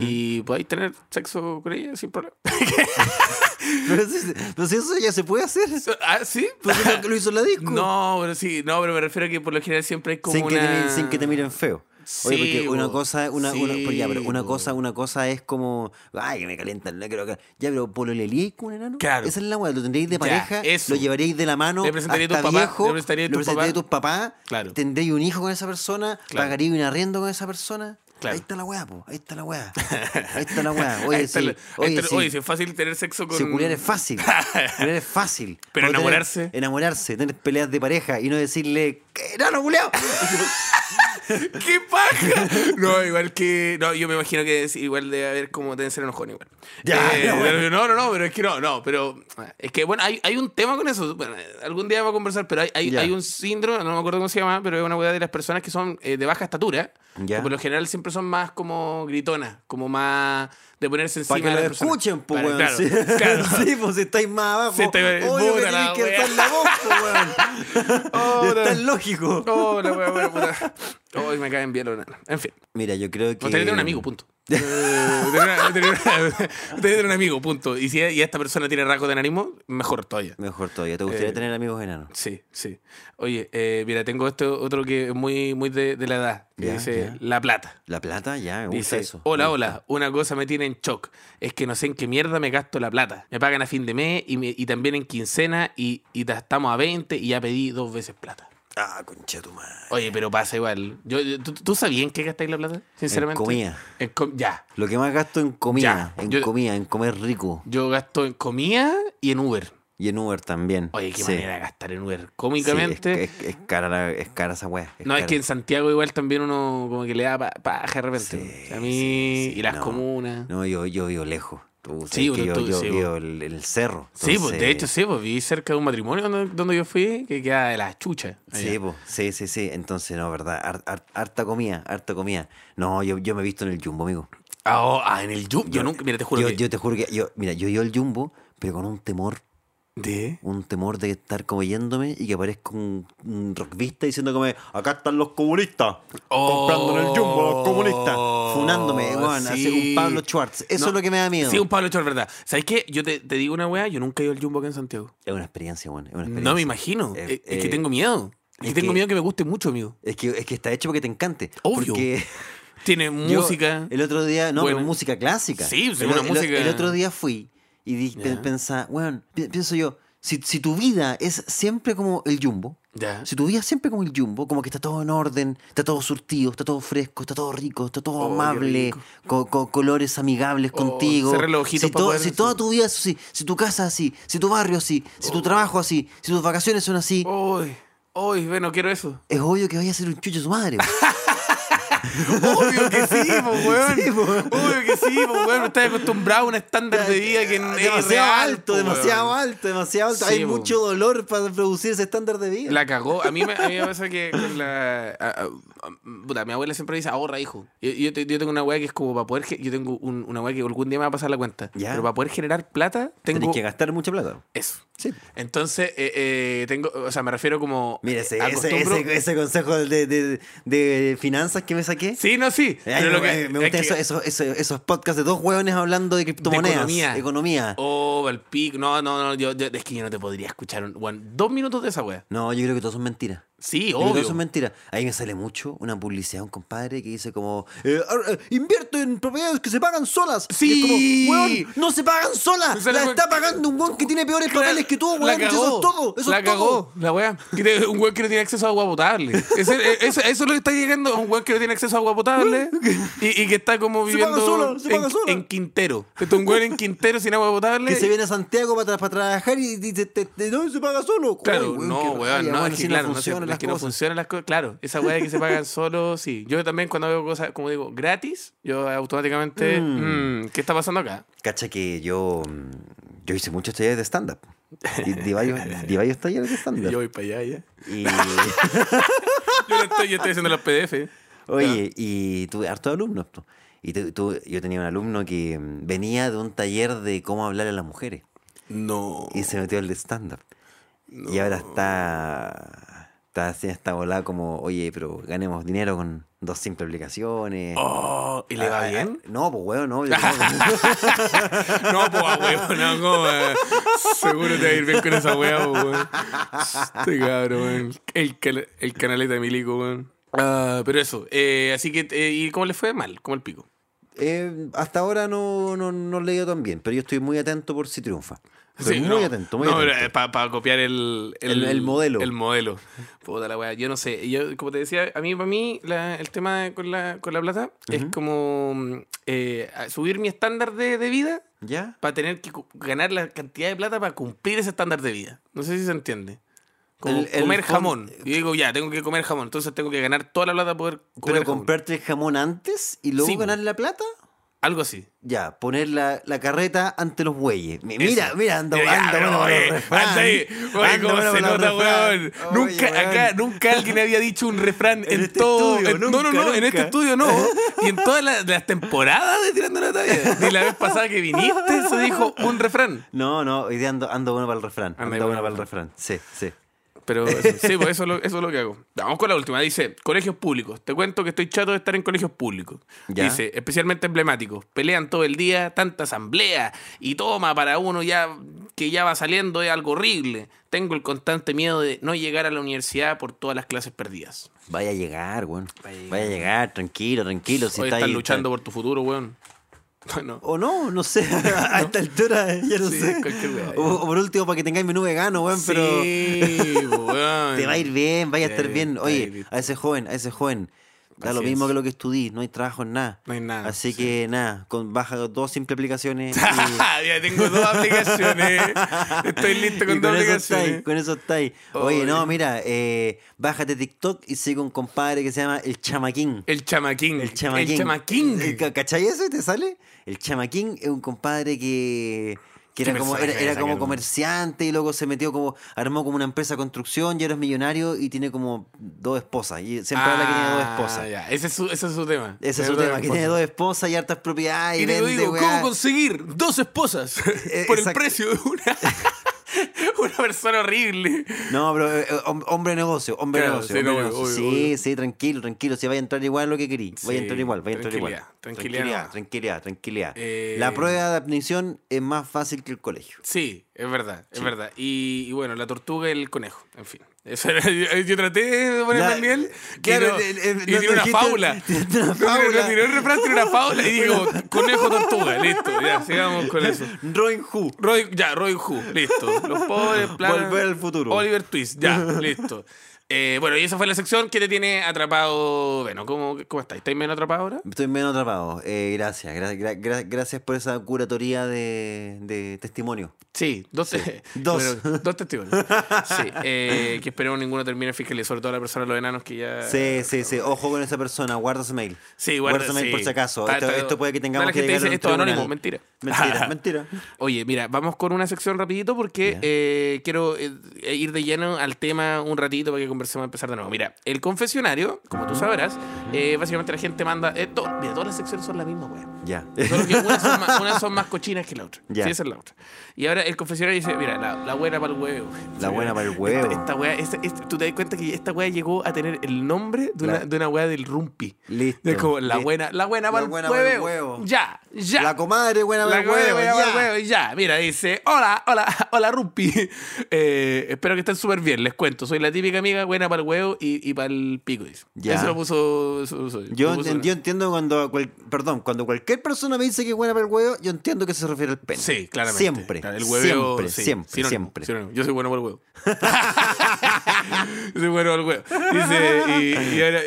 y podáis tener sexo con ella sin problema. Pero, si, pero si eso ya se puede hacer. ¿Ah, sí? Pues lo, lo hizo la disco. No, pero sí, no, pero me refiero a que por lo general siempre hay como sin, que te, miren- sin que te miren feo. Oye, Sí, porque una bo. cosa, una, una, Sí, pues ya, pero una bo. cosa, una cosa es como, ay, que me calientan, no quiero que- Ya, pero ¿pololelíais con un enano? Claro. Esa es la weá, lo tendríais de pareja, lo llevaríais de la mano Le a papás, viejo, le a presentaríais papás. papás, Claro. tendréis un hijo con esa persona, Claro. pagaríais un arriendo con esa persona. Claro. Ahí está la weá, po, ahí está la weá. Ahí está la weá. Oye, Ahí está sí, la- oye, está- sí. oye, si es fácil tener sexo con... Si culiar es fácil. culiar es fácil. Pero tener- enamorarse. enamorarse, tener peleas de pareja y no decirle, ¿qué? ¡No, no, culiao! ¡Qué paja! No, igual que. No, yo me imagino que es igual de haber como deben ser enojón igual. Ya, Eh, ya, bueno. pero No, no, no, pero es que no, no, pero. Es que bueno, hay, hay un tema con eso. Bueno, algún día vamos a conversar, pero hay, hay, un síndrome, no me acuerdo cómo se llama, pero es una weá de las personas que son eh, de baja estatura. Ya. Que por lo general siempre son más como gritonas, como más de ponerse encima Para que de lo las personas. escuchen, pues, weón. Claro, sí, claro. Sí, pues si estáis más abajo. Sí, estáis- obvio que tenéis que alzar la voz, pues, weón. Oh, es la- tan lógico. Oh, la puta. Oh, me caen bien los enanos. En fin. Mira, yo creo que. Gustaría tener un amigo, punto. Eh, gustaría tener un amigo, punto. Y si y esta persona tiene rasgos de enanismo, mejor todavía. Mejor todavía. ¿Te gustaría Eh, tener amigos enanos? Sí, sí. Oye, eh, mira, tengo esto otro que es muy, muy de, de la edad, que Ya, dice ya. La Plata. La plata, ya, me gusta Dice, eso. hola, hola, una cosa me tiene en shock, es que no sé en qué mierda me gasto la plata. Me pagan a fin de mes y, me- y también en quincena y, y ta- estamos a 20 y ya pedí dos veces plata. Ah, concha tu madre. Oye, pero pasa igual. Yo, yo- ¿tú, ¿Tú sabías en qué gastáis la plata? Sinceramente. comida. En com- ya. Lo que más gasto en comida. Ya, en yo- comida, en comer rico. Yo gasto en comida y en Uber. Y en Uber también. Oye, qué Sí. manera de gastar en Uber. Sí, Cómicamente. es, es- es cara la- es cara esa weá. no, es cara. que en Santiago igual también uno como que le da pa- paja de repente. Sí, a mí y las no. comunas. No, yo, yo vivo lejos. Tú Sí, que yo, tú- yo sí, vivo en el, cerro. Sí, pues de hecho sí, pues vi cerca de un matrimonio donde, donde yo fui que queda de las chuchas. Sí, pues, sí, sí, sí. Entonces, no, verdad. har- har- harta comida, harta comida. No, yo, yo me he visto en el jumbo, amigo. Ah, oh, ah, en el Jumbo. Yo, nunca, mira, te juro Yo, que. yo te juro que yo, mira, yo iba al jumbo, pero con un temor, ¿De? un temor de estar como yéndome y que aparezca un, un rockvista diciendo como, acá están los comunistas, comprando en el jumbo los comunistas, funándome, weón, Oh, sí. un Pablo Schwartz. Eso No, es lo que me da miedo. Sí, un Pablo Chor, verdad. ¿Sabes qué? Yo te, te digo una weá, yo nunca he ido al Jumbo acá en Santiago. Es una experiencia, weón, es una experiencia. No me imagino. Eh, es, que eh, tengo miedo. Es, es que tengo miedo que me guste mucho, amigo. Es que, es que está hecho porque te encante. Obvio. Porque Tiene yo música. el otro día, no, pero música clásica. Sí, el, una el- música- el otro día fui y pensaba, weón, pi- pienso yo, si, si tu vida es siempre como el jumbo. Si tu vida es siempre como el jumbo, como que está todo en orden, está todo surtido, está todo fresco, está todo rico, está todo Oh, amable, con, colores amigables Oh, contigo. si, poder si toda tu vida es así, si tu casa es así, si tu barrio así, si Oh. tu trabajo así, si tus vacaciones son así, Uy, uy, bueno, quiero eso. es obvio que vaya a ser un chucho su madre. Obvio que sí, po, weón. Sí, po. Obvio que sí, po, weón. Estás acostumbrado a un estándar de vida que es demasiado irreal, alto, po, demasiado weón. alto, demasiado alto. Sí, Hay po. mucho dolor para producir ese estándar de vida. La cagó. A mí me, a mí me pasa que con la. a- a- a- puta, mi abuela siempre dice ahorra, hijo. Yo, yo, te- yo tengo una weá que es como para poder. Yo tengo un- una weá que algún día me va a pasar la cuenta. Ya. Pero para poder generar plata, tengo. Tenés que gastar mucha plata. Eso. Sí. Entonces, eh, eh, tengo. O sea, me refiero como. Mira, ese, ese, acostumbro- ese- ese consejo de, de- de finanzas que me saqué. Sí, no, sí. Ay, pero me, lo que- me gustan es que- esos, esos, podcasts de dos hueones hablando de criptomonedas. economía. Economía. Oh, el pico. No, no, no. Yo, yo- es que yo no te podría escuchar un, dos minutos de esa weá. No, yo creo que todos son mentiras. Sí, obvio. todos son mentiras. Ahí me sale mucho una publicidad un compadre que dice como eh, eh, invierte en propiedades que se pagan solas. Sí. Y es como, weón, no se pagan solas. La la- está pagando un weón que tiene peores papeles que tú, La weón. cagó. Eso es todo. Eso la es todo. cagó, la weá. Un weón que no tiene acceso a agua potable. E, eso, eso es lo que está llegando. Un weón que no tiene acceso a agua potable y, y que está como Se paga viviendo sola, se paga en, sola. en Quintero. Este, un weón en Quintero sin agua potable. Que se viene a Santiago para, para trabajar y dice, no, se paga solo. Claro, Ay, weón, no, weón, no, es que claro, no, es las que no funcionan las cosas. Claro, esa weá de que se pagan solo, sí. Yo también cuando veo cosas, como digo, gratis, yo automáticamente, mm, ¿qué está pasando acá? Cacha que yo, mm, yo hice muchos talleres de stand-up. Di, di varios, di varios talleres de stand-up. Yo voy para allá ya. Y, Yo, no estoy, yo estoy haciendo los PDF. oye, y tuve hartos alumnos. po. Y tu- yo tenía un alumno que mm, venía de un taller de cómo hablar a las mujeres. No. Y se metió al de stand-up. Y ahora está, está así, está volada como, oye, pero ganemos dinero con dos simples aplicaciones. Oh, ¿y le va Ah, ah, bien? No, pues weón, no. yo- No, pues a huevo, no, ¿cómo? eh? Seguro te va a ir bien con esa hueá, weón. Este cabrón, weón. El, cana- el canaleta de Milico, weón. Ah, pero eso, eh, así que, eh, ¿y cómo le fue? Mal, como el pico. Eh, hasta ahora no, no, no le he ido tan bien, pero yo estoy muy atento por si triunfa. Estoy Sí, muy no, atento, muy no, atento. para copiar el, El- el modelo. El modelo. Puta la weá. Yo no sé. Yo, como te decía, a mí, para mí, la- el tema con la, con la plata es como eh, subir mi estándar de, de vida ¿Ya? para tener que ganar la cantidad de plata para cumplir ese estándar de vida. No sé si se entiende. Como El- el comer jamón. Y digo, ya, tengo que comer jamón. Entonces tengo que ganar toda la plata para poder comer Pero comprarte el jamón antes y luego Sí, ganar la plata. Algo así. Ya, poner la, la carreta ante los bueyes. Mi- Mira, Eso. mira, anda, anda bueno oye, anda ahí. Oye, cómo se nota, weón. Nunca, acá, nunca alguien había dicho un refrán En en, este todo. estudio, en- no, no, nunca, no, en este estudio no. Y en todas las, las temporadas de Tirando la Talla. Ni la vez pasada que viniste se dijo un refrán. No, no, hoy día ando, ando bueno para el refrán. Anda Ando bueno bueno para el refrán. Sí, sí. Pero eso, sí, pues eso es, lo, eso es lo que hago. Vamos con la última. Dice, colegios públicos. Te cuento que estoy chato de estar en colegios públicos. Ya. Dice, especialmente emblemáticos. Pelean todo el día, tanta asamblea y toma para uno ya que ya va saliendo es algo horrible. Tengo el constante miedo de no llegar a la universidad por todas las clases perdidas. Vaya a llegar, weón. Vaya a llegar. Vaya a llegar, tranquilo, tranquilo. Si Hoy está están ahí, luchando está- por tu futuro, weón. Bueno, O no, no sé. a esta altura ya no Sí, sé. cualquier. O, o por último, para que tengáis menú vegano, weón, pero. sí, weón. Te va a ir bien, vaya a estar bien. Oye, a ese joven, a ese joven. Da lo mismo es. que lo que estudies, no hay trabajo en nada. No hay nada, Así sí. que nada, con baja dos simples aplicaciones. y- ya tengo dos aplicaciones. Estoy listo y con dos aplicaciones. estáis, con eso estáis. Oye, no, mira, eh, bájate TikTok y sigue un compadre que se llama El Chamaquín. El chamaquín. El Chamaquín. El chamaquín. Eh, ¿ca- ¿Cachai eso? ¿Te sale? El Chamaquín es un compadre que, que ¿Qué era como, era, era como comerciante y luego se metió como, armó como una empresa de construcción y ahora es millonario y tiene como dos esposas. Y siempre habla que tiene dos Ah, esposas. ya. Ese, es su, ese es su tema. Ese es su tema, que tiene dos esposas y hartas propiedades. Y, Y le vende, digo. ¿cómo conseguir dos esposas Eh, por el precio de una? una persona horrible. No, pero eh, hom- hombre de negocio, hombre de Claro, negocio. sí, hombre de no, negocio. obvio, sí, obvio. sí, tranquilo, tranquilo. Si vaya a entrar igual lo que querí. Vaya a Sí, entrar igual, vaya a entrar igual. tranquilidad, tranquilidad tranquilidad, nomás. tranquilidad, tranquilidad. Eh, La prueba de admisión es más fácil que el colegio. Sí, es verdad, es verdad. Y, y bueno, la tortuga y el conejo, en fin. Eso era- yo, yo traté de ponerme La- al nivel. claro, y, no- el- el- y no- tiré no una fábula. una No, fábula. no, tiré un refrán, tiré una fábula y como, conejo tortuga, listo, ya, sigamos con eso. Robin Hood. Robin, ya, Robin Hood, listo. Los pobres, plan, Volver al futuro. Oliver Twist, ya, listo. Eh, bueno, y esa fue la sección que te tiene atrapado. Bueno, ¿cómo, cómo estás? ¿Estáis menos atrapado ahora? Estoy menos atrapado. Eh, gracias, gra- gra- gra- gracias por esa curatoría de, de testimonio. Sí, dos, Dos. bueno, dos testimonios. Sí, eh, que esperemos ninguno termine fiscalizando, sobre todo la persona de los enanos que ya. Sí, sí, sí. Ojo con esa persona. Guarda ese mail. Sí, guarda, ese mail sí. por si acaso. Está- esto, está- esto puede que tengamos que llegar dice esto es anónimo, mentira. Mentira, mentira. Oye, mira, vamos con una sección rapidito porque eh, quiero eh, ir de lleno al tema un ratito para que conversemos a empezar de nuevo. Mira, el confesionario, como tú sabrás, eh, básicamente la gente manda... eh, to- mira, todas las secciones son la misma, weón. Ya. Que unas son, más, unas son más cochinas que la otra. Ya. Sí, esa es la otra. Y ahora el confesionario dice, mira, la, la buena para el huevo. La buena para el huevo. Esta, esta weá, esta- esta- tú te das cuenta que esta weá llegó a tener el nombre de una, La- de una weá del rumpi. Listo, Es como la listo. buena, la buena para el huevo. huevo. Ya, ya. La comadre buena para el huevo. buena ya. huevo, ya. Mira, dice, hola, hola, hola, Rumpi. Eh, espero que estén súper bien, les cuento. Soy la típica amiga buena para el huevo y, y para el pico, dice. Ya. Eso lo puso... eso lo puso- Yo, lo puso- ent- yo entiendo cuando, cual- perdón, cuando cualquier persona me dice que es buena para el huevo, yo entiendo que se refiere al pene. Sí, claramente. Siempre, Claro, el hueveo, siempre, sí, siempre, sinónimo, siempre. sinónimo. Yo soy bueno para el huevo. Yo soy bueno para el huevo. Dice, y, y ahora,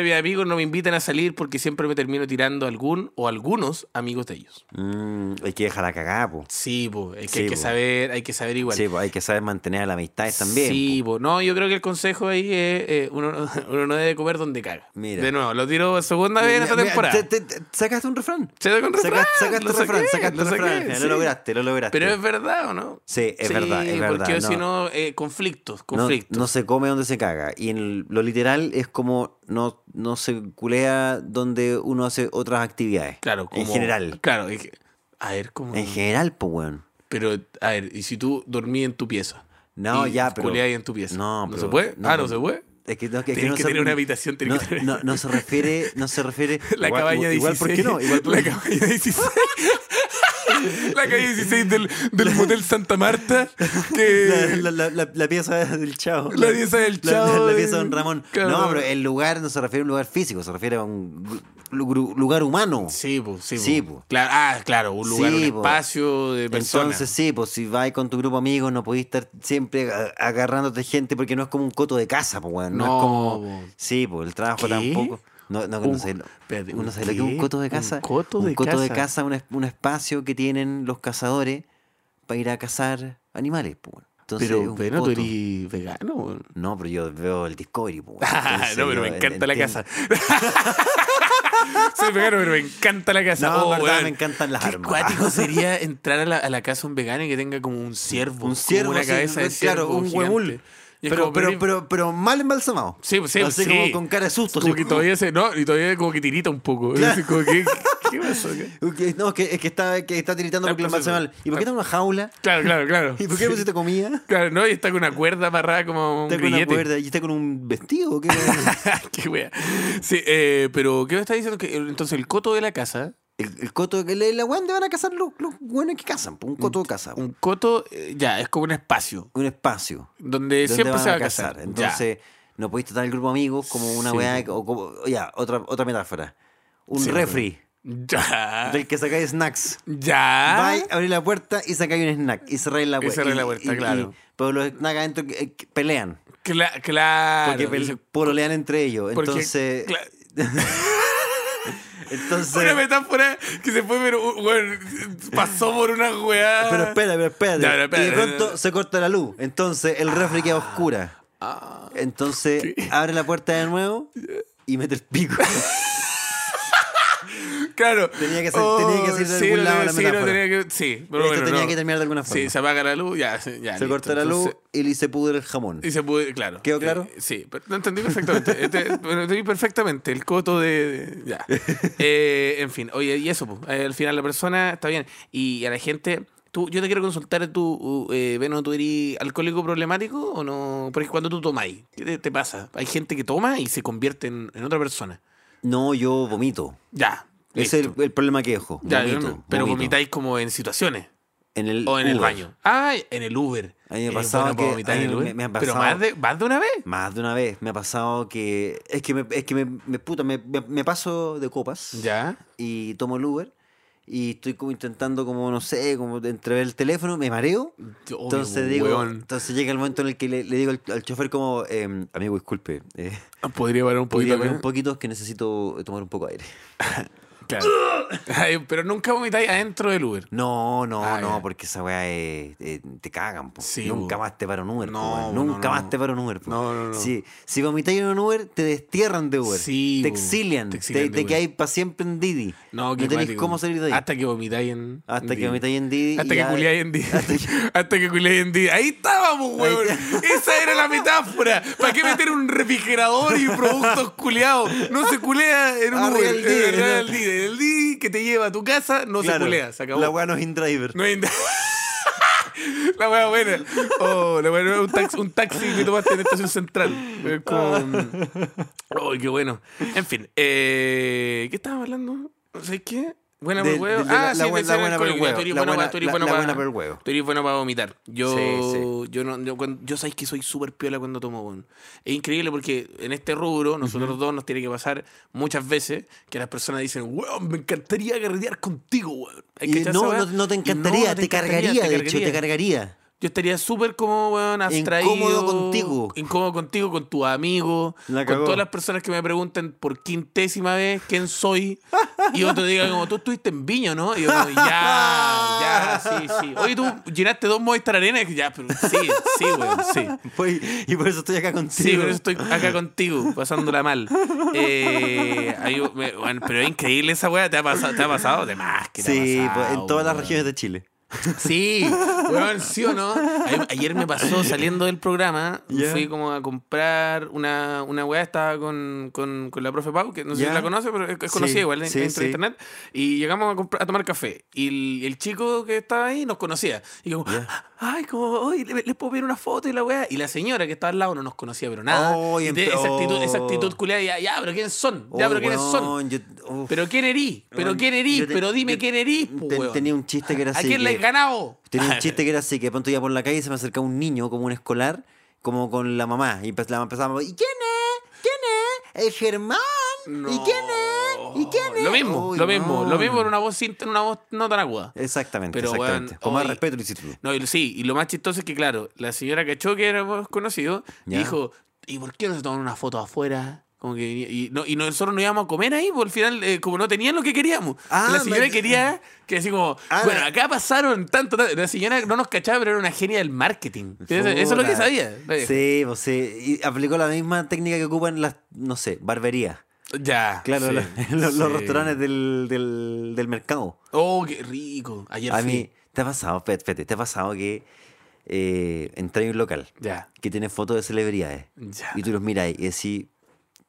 y, mis amigos no me invitan a salir porque siempre me termino tirando a algún o algunos amigos de ellos. Mm, hay que dejar la cagada, po. Sí, po, es que Sí, hay que po. saber, hay que saber igual. Sí, po, hay que saber mantener la amistad también. Sí, po. no, yo creo que el consejo ahí es eh, uno, no- uno no debe comer donde caga. Mira. De nuevo, lo tiro segunda vez en esta temporada. te- te- te- sacaste un refrán. Refrán, Sacaste, sacaste un refrán, sacaste lo un refrán. final. sí. Lo lograste, lo lograste. Pero es verdad o no? Sí, es verdad, es verdad. Porque no. si no, eh, conflictos, No, conflictos. no se come donde se caga. Y en el- lo literal es como no, no se culea donde uno hace otras actividades. Claro, como, En general. Claro, es que- a ver, ¿cómo? En general, pues, weón. Pero, a ver, ¿y si tú dormís en tu pieza? No, y ya, pero. culeáis en tu pieza? No, ¿No pero- se puede? ah, ¿no pues, se puede? Es que, no, que Tienes no que se- tener una habitación, no, que tener- no, no se refiere, no se refiere. La igual, cabaña igual, 16. ¿por qué no? Igual, ¿por la cabaña 16. la calle 16 del, del motel Santa Marta. Que... La, la, la, la pieza del chavo. La pieza del Chavo, La, pieza de Don Ramón. claro. No, pero el lugar no se refiere a un lugar físico, se refiere a un lugar humano. Sí, pues, sí, Sí, po. po. Claro, ah, claro, un lugar, Sí, un espacio de personas. Entonces sí, pues si vas con tu grupo de amigos no podés estar siempre agarrándote gente porque no es como un coto de casa, pues weón. No, No, es como... Sí, pues el trabajo ¿Qué? tampoco. No, no, Un- no sé, espérate, uno ¿un sabe lo que es un coto de ¿Un casa. coto de coto de casa? casa, un, un espacio que tienen los cazadores para ir a cazar animales, pues. weón. Entonces, pero, tú eres vegano. No, pero yo veo el Discovery, pues. no, pero me encanta la casa. Soy vegano, pero me encanta la casa. No, Oh, verdad, weón. me encantan las Qué armas. cuático sería entrar a la, a la casa de un vegano y que tenga como un ciervo. Un ciervo, una sí, cabeza de claro, ciervo un gigante. Pero, pero, pero, pero mal embalsamado. Sí, pues sí, Así sí. como con cara de susto. Como así que todavía se. No, y todavía como que tirita un poco. Claro. Así como que, ¿Qué pasó No, es que, es que está, que está tiritando porque lo mal. ¿Y por qué está en una jaula? Claro, claro, claro. ¿Y por qué le pusiste comida? Claro, no, y está con una cuerda amarrada como un Está con una cuerda y está con un vestido. ¿o ¿Qué? Qué wea. Sí, eh, pero ¿qué me está diciendo? Que entonces el coto de la casa, el, el coto, que la weón van a cazar los, los buenos que cazan. Un coto de casa. un coto eh, ya es como un espacio Un espacio. donde, donde siempre van se va a casar. cazar. Entonces, no podéis tratar el grupo de amigos como una Sí, weá. O como, ya, otra, otra metáfora. Un Sí, refri ya. del que sacáis snacks. Ya. Vais, abrís la puerta y sacáis un snack. Y cerráis la Y puerta. cerráis la puerta, claro. pero los snacks adentro eh, pelean. Cla- claro. Porque pololean entre ellos. Porque, Entonces. entonces una metáfora que se fue, pero uh, bueno, pasó por una weá. pero espera, pero espérate. Ya, pero espera, y de pronto se corta la luz. Entonces el refri queda oscura. Ah, Entonces abre la puerta de nuevo y mete el pico. claro. Tenía que ser- tenía que ser de algún lado la sí, no, metáfora. tenía que, sí, pero bueno, tenía no. que terminar de alguna forma. Sí, se apaga la luz, ya, sí, ya se listo. corta la luz Entonces- y se pudre el jamón. Y se puede, claro. ¿Quedó claro? Eh, sí, pero lo entendí perfectamente. Este, lo entendí perfectamente. El coto de. de- ya. Eh, en fin, oye, y eso, pues, al final la persona está bien. Y a la gente. Tú, yo te quiero consultar, tú, eh, Beno, ¿tú eres alcohólico problemático o no? Porque cuando tú tomáis, ¿qué te, te pasa? Hay gente que toma y se convierte en, en otra persona. No, yo vomito. Ya. Ese es el, el problema que dejo. Ya, Vomito, pero vomito. vomitáis como en situaciones En el o en el Uber. baño. Ah, en el Uber. A mí me ha ¿Es pasado que- vomitar en el Uber? me- me ha Pero pasado- más de, más de una vez. Más de una vez me ha pasado que. Es que me, es que me, me- puta, me, paso de copas Ya. y tomo el Uber y estoy como intentando, como no sé, como entrever el teléfono, me mareo. Obvio, Entonces digo, weón. entonces llega el momento en el que le, le digo al, al chofer como, em, amigo, disculpe, eh, Podría parar un podría poquito. parar acá? un poquito, es que necesito tomar un poco de aire. Claro. Pero nunca vomitáis adentro del Uber. No, no, Ah, no, ya. porque esa weá eh, te cagan, po. Sí, Nunca po. más te para un Uber, No, Nunca no, más no. te para un Uber, po. No, no, no. Si, si vomitáis en un Uber, te destierran de Uber. Sí, te exilian. Te Te, exilian de te quedáis para siempre en Didi. No, tenéis cómo salir de ahí. Hasta que vomitáis en. Hasta en que Didi. vomitáis en Didi. Hasta que culiáis en Didi. hasta que- Hasta que culiáis en Didi. Ahí estábamos, weón. Esa era la metáfora. ¿Para qué meter un refrigerador y productos culiados? No se culea en un Arriba Uber. el Didi, El Didi que te lleva a tu casa no Claro, se culea. Se acabó. La weá no es in-driver. No hay nada. La wea buena. Oh, la wea, un, taxi, un taxi que tomaste en la estación central. Es Oh, qué bueno. En fin, eh, ¿qué estábamos hablando? ¿Sabes qué? Buena por huevo. ah, sí, la buena- por huevo. Tú eres bueno buena- para- tú eres bueno para- vomitar. Yo, Sí, yo no, yo, cuando- yo sabéis que soy súper piola cuando tomo. Es increíble porque en este rubro, nosotros dos nos tiene que pasar muchas veces que las personas dicen, weón, me encantaría carretear contigo, weón. ¿Hay Y cachado no, no, no te encantaría, no te, cargaría, de hecho, te cargaría. Yo estaría súper como, weón, abstraído. Incómodo contigo. Incómodo contigo, con tus amigos. Con todas las personas que me preguntan por quintésima vez quién soy. y otro diga como, tú estuviste en Viña, ¿no? Y yo como, ya, ya, sí, sí. Oye, tú llenaste dos Movistar Arena. Y Ya, pero sí, sí, weón, sí. Pues, y por eso estoy acá contigo. Sí, por eso estoy acá contigo, pasándola mal. Eh, bueno, pero es increíble esa weá. ¿Te ha pasado? ¿Te ha pasado? De más que te ha Sí, pues, en todas las regiones de Chile. Sí, weón, sí o no. A- Ayer me pasó saliendo del programa, Ya. fui como a comprar una, una weá, estaba con, con, con la profe Pau, que no sé si la conoce, pero es, Sí, conocida igual sí, dentro de sí. internet. Y llegamos a, comprar- a tomar café. Y el, el chico que estaba ahí nos conocía. Y como, ay, como, oye, ¿le- les puedo pedir una foto y la weá. Y la señora que estaba al lado no nos conocía, pero nada. Oh, y de- esa actitud, esa oh. actitud culiada, ya, ya, pero ¿quiénes son? Ya, Oh, pero ¿quiénes son? yo-. Pero ¿quién erí? Pero ¿quién erí? Pero dime quién erí. Tenía un chiste que era ¿A así. quién le que- ganado? Tenía un chiste que era así, que de pronto iba por la calle y se me acercaba un niño, como un escolar, como con la mamá. Y empe- la mamá empezaba, ¿y quién es? ¿Quién es? El Germán. ¿Y quién es? ¿Y quién es? Lo mismo, Uy, lo mismo, no. lo mismo en una voz sin, en una voz no tan aguda. Exactamente, Pero, exactamente. weón, Con más hoy- respeto lo hiciste tú. No, y, sí, y lo más chistoso es que, claro, la señora cachó que éramos conocidos Ya. dijo, ¿y por qué no se toman una foto afuera? Como que, y, no, y nosotros no íbamos a comer ahí, porque al final, eh, como no tenían lo que queríamos. Ah, la señora me- quería que así como, Ah, bueno, acá pasaron tanto, tanto. La señora no nos cachaba, pero era una genia del marketing. Eso, eso es lo que sabía. Sí, pues sí. Y aplicó la misma técnica que ocupan las, no sé, barberías. Ya. Claro, sí, los, los- los sí. restaurantes del, del, del mercado. Oh, qué rico. Ayer A fui. mí, ¿te ha pasado, espérate, te ha pasado que eh, entras en un local Ya. que tiene fotos de celebridades Ya. y tú los miras y decís,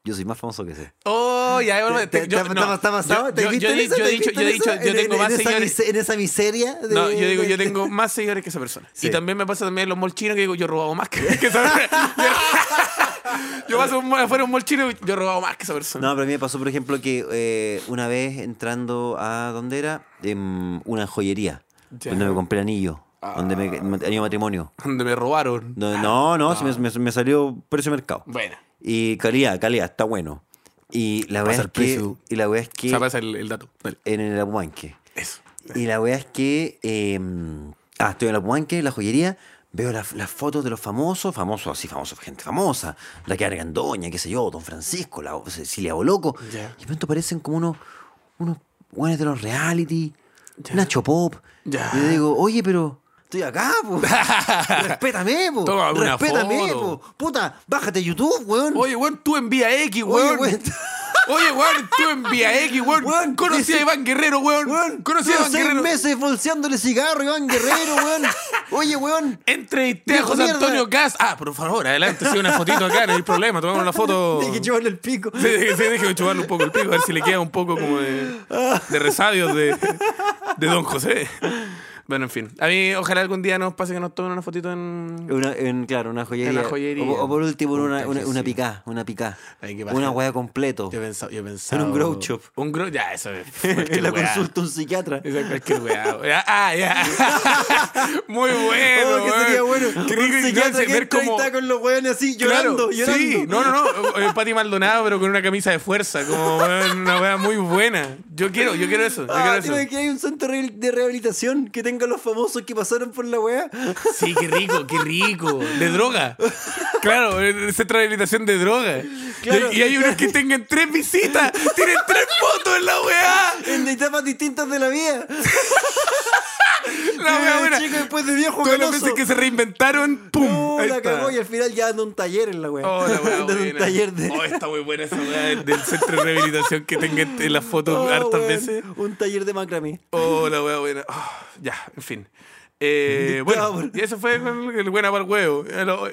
yo soy más famoso que ese? Oh, ya, bueno, ¿Te, te- yo- no, ha pasado? yo- ¿Te yo- viste yo en he eso? dicho- yo he ¿Te dicho, yo he en dicho, eso? yo En- tengo en más esa seguidores. En esa miseria. de- No, yo digo, yo tengo más seguidores que esa persona. Sí. Y también me pasa también en los molchinos que digo, yo he robado más que, que esa persona. yo paso un- afuera un molchino y yo he robado más que esa persona. No, pero a mí me pasó, por ejemplo, que eh, una vez entrando a, ¿dónde era? Em, una joyería, donde me compré anillo, donde me, me- anillo matrimonio. Donde me robaron. No, no, no, si me, me- me salió precio mercado. Bueno. Y calidad, calidad, está bueno. Y la Pasa es que, precio. y la wea es O que sea, pasa el, el dato. Dale. en el Apumanque. Eso. Y la wea es que em, ah, estoy en el Apumanque, en la joyería, veo las, las fotos de los famosos, famosos, así famosos, gente famosa, la que Argandoña, qué sé yo, Don Francisco, la Cecilia Boloco. Ya. Y de pronto parecen como unos, unos buenos de los reality, Nacho Pop. Ya. Y yo digo, oye, pero estoy acá, po. respétame, po. Toma una respétame, foto. po. Puta, bájate YouTube, weón. Oye, weón, tú envía X, Oye, weón. Oye, weón, tú envía X, weón. Weón, Conocí a Iván Guerrero, weón. Weón, Conocí a Iván seis Guerrero. meses bolseándole cigarro Iván Guerrero, weón. Oye, weón. Entrevisté a José mierda. Antonio Gas. Ah, por favor, adelante, sí, una fotito acá, no hay problema. Tomamos una foto. Que chuparle el pico. Sí, sí, sí, déjeme chuparle un poco el pico, a ver si le queda un poco como de, de resabios de, de Don José. Bueno, en fin. A mí, ojalá algún día nos pase que nos tomen una fotito en. Una, en, claro, una joyería. En la joyería. O, o por último, una, que una, una picá, una picá. Una hueá completo. Yo he pensado. Yo En un grow shop. Un grow. Ya, eso es. La weá. consulta un psiquiatra. Eso es cualquier weá. Ah, ya. Muy bueno. oh, que sería bueno. Qué un psiquiatra que ver cómo. está con los hueones así, Claro, llorando, llorando. Sí, no, no, no. Eh, Pati Maldonado, pero con una camisa de fuerza. Como una weá muy buena. Yo quiero, yo quiero eso. Yo Ah, quiero ¿te eso. que hay un centro de rehabilitación que tenga los famosos que pasaron por la weá? Sí, qué rico, qué rico. De droga. Claro, centro de rehabilitación de droga. Claro. Y hay unos que tengan tres visitas. Tienen tres fotos en la weá. En etapas distintas de la vida. La Que weá de buena. chico después de viejo Todas las canoso. veces que se reinventaron, ¡pum! No, Ahí la está. cagó y al final ya anda un taller en la weá. Oh, la Anda en un buena. taller de. Oh, está muy buena esa weá del centro de rehabilitación que tenga en las fotos Oh, hartas weón, veces. Un taller de macramé. Oh, la weá buena. Oh, ya, en fin. Eh, bueno, y eso fue con el buena para el huevo. Eh, lo-